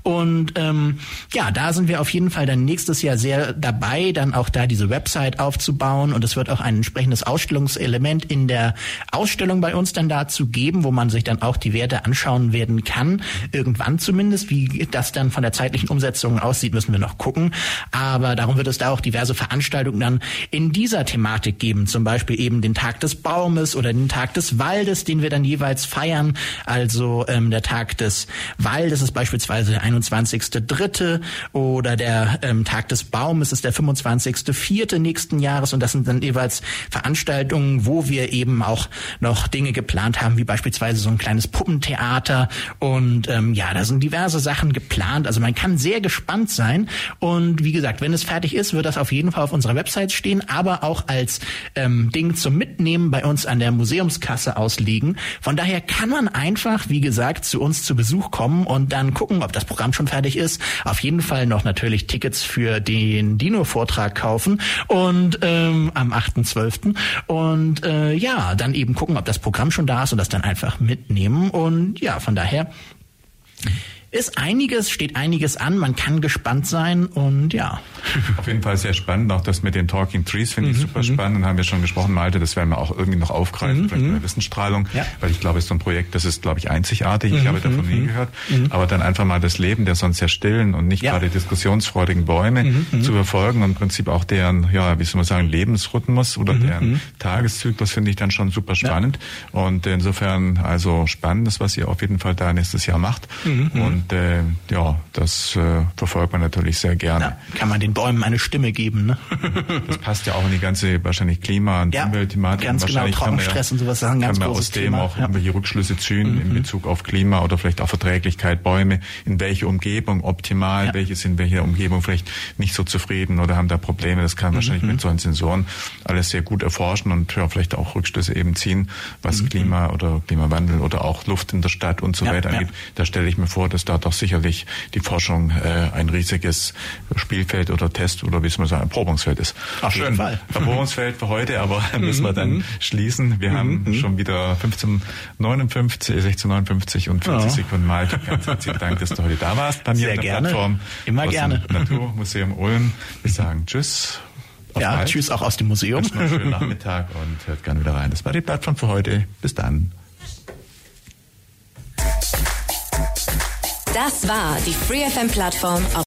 Und ähm, ja, da sind wir auf jeden Fall dann nächstes Jahr sehr dabei, dann auch da diese Website aufzubauen. Und es wird auch ein entsprechendes Ausstellungselement in der Ausstellung bei uns dann dazu geben, wo man sich dann auch die Werte anschauen werden kann. Irgendwann zumindest. Wie das dann von der zeitlichen Umsetzung aussieht, müssen wir noch gucken. Aber darum wird es da auch diverse Veranstaltungen dann in dieser Thematik geben. Zum Beispiel eben den Tag des Baumes oder den Tag des Waldes, den wir dann jeweils feiern. Also ähm, der Tag des Waldes ist beispielsweise beispielsweise der 21.3. oder der ähm, Tag des Baumes ist der 25.4. nächsten Jahres und das sind dann jeweils Veranstaltungen, wo wir eben auch noch Dinge geplant haben, wie beispielsweise so ein kleines Puppentheater und ähm, ja, da sind diverse Sachen geplant. Also man kann sehr gespannt sein und wie gesagt, wenn es fertig ist, wird das auf jeden Fall auf unserer Website stehen, aber auch als ähm, Ding zum Mitnehmen bei uns an der Museumskasse ausliegen. Von daher kann man einfach, wie gesagt, zu uns zu Besuch kommen und dann gucken, ob das Programm schon fertig ist. Auf jeden Fall noch natürlich Tickets für den Dino-Vortrag kaufen und ähm, am 8.12. Und äh, ja, dann eben gucken, ob das Programm schon da ist und das dann einfach mitnehmen. Und ja, von daher ist einiges, steht einiges an, man kann gespannt sein und ja. Auf jeden Fall sehr spannend, auch das mit den Talking Trees finde ich mhm, super mhm. spannend, haben wir schon gesprochen, Malte, das werden wir auch irgendwie noch aufgreifen, mhm, vielleicht in der Wissensstrahlung, ja. weil ich glaube, es ist so ein Projekt, das ist, glaube ich, einzigartig, ich habe davon nie gehört, aber dann einfach mal das Leben der sonst sehr stillen und nicht ja. gerade diskussionsfreudigen Bäume zu verfolgen und im Prinzip auch deren, ja, wie soll man sagen, Lebensrhythmus oder deren Tageszyklus finde ich dann schon super spannend. Ja. und insofern also spannendes, was ihr auf jeden Fall da nächstes Jahr macht. Und und äh, ja, das äh, verfolgt man natürlich sehr gerne. Ja, kann man den Bäumen eine Stimme geben, ne? (laughs) das passt ja auch in die ganze wahrscheinlich Klima- und ja, Umweltthematik. Ganz genau, Trockenstress und sowas, ein ganz kann man aus dem Thema. auch ja. irgendwelche Rückschlüsse ziehen mhm. in Bezug auf Klima oder vielleicht auch Verträglichkeit Bäume, in welche Umgebung optimal, ja. welche sind welche Umgebung vielleicht nicht so zufrieden oder haben da Probleme. Das kann man mhm. wahrscheinlich mit solchen Sensoren alles sehr gut erforschen und ja, vielleicht auch Rückschlüsse eben ziehen, was mhm. Klima oder Klimawandel oder auch Luft in der Stadt und so weiter angeht. Da stelle ich mir vor, dass da doch sicherlich die Forschung äh, ein riesiges Spielfeld oder Test oder wie soll man sagen, Erprobungsfeld ist. Auf Schön. Fall. Erprobungsfeld für heute, aber (laughs) müssen wir dann mhm. schließen. Wir haben mhm. schon wieder 1559, 1659 und 40 ja. Sekunden mal. Ganz herzlichen Dank, dass du heute da warst bei mir Sehr auf der gerne. Plattform. Immer gerne. Naturmuseum Ulm. Wir sagen Tschüss. ja, bald. tschüss auch aus dem Museum. Einen schönen (laughs) Nachmittag und hört gerne wieder rein. Das war die Plattform für heute. Bis dann. Das war die FreeFM-Plattform auf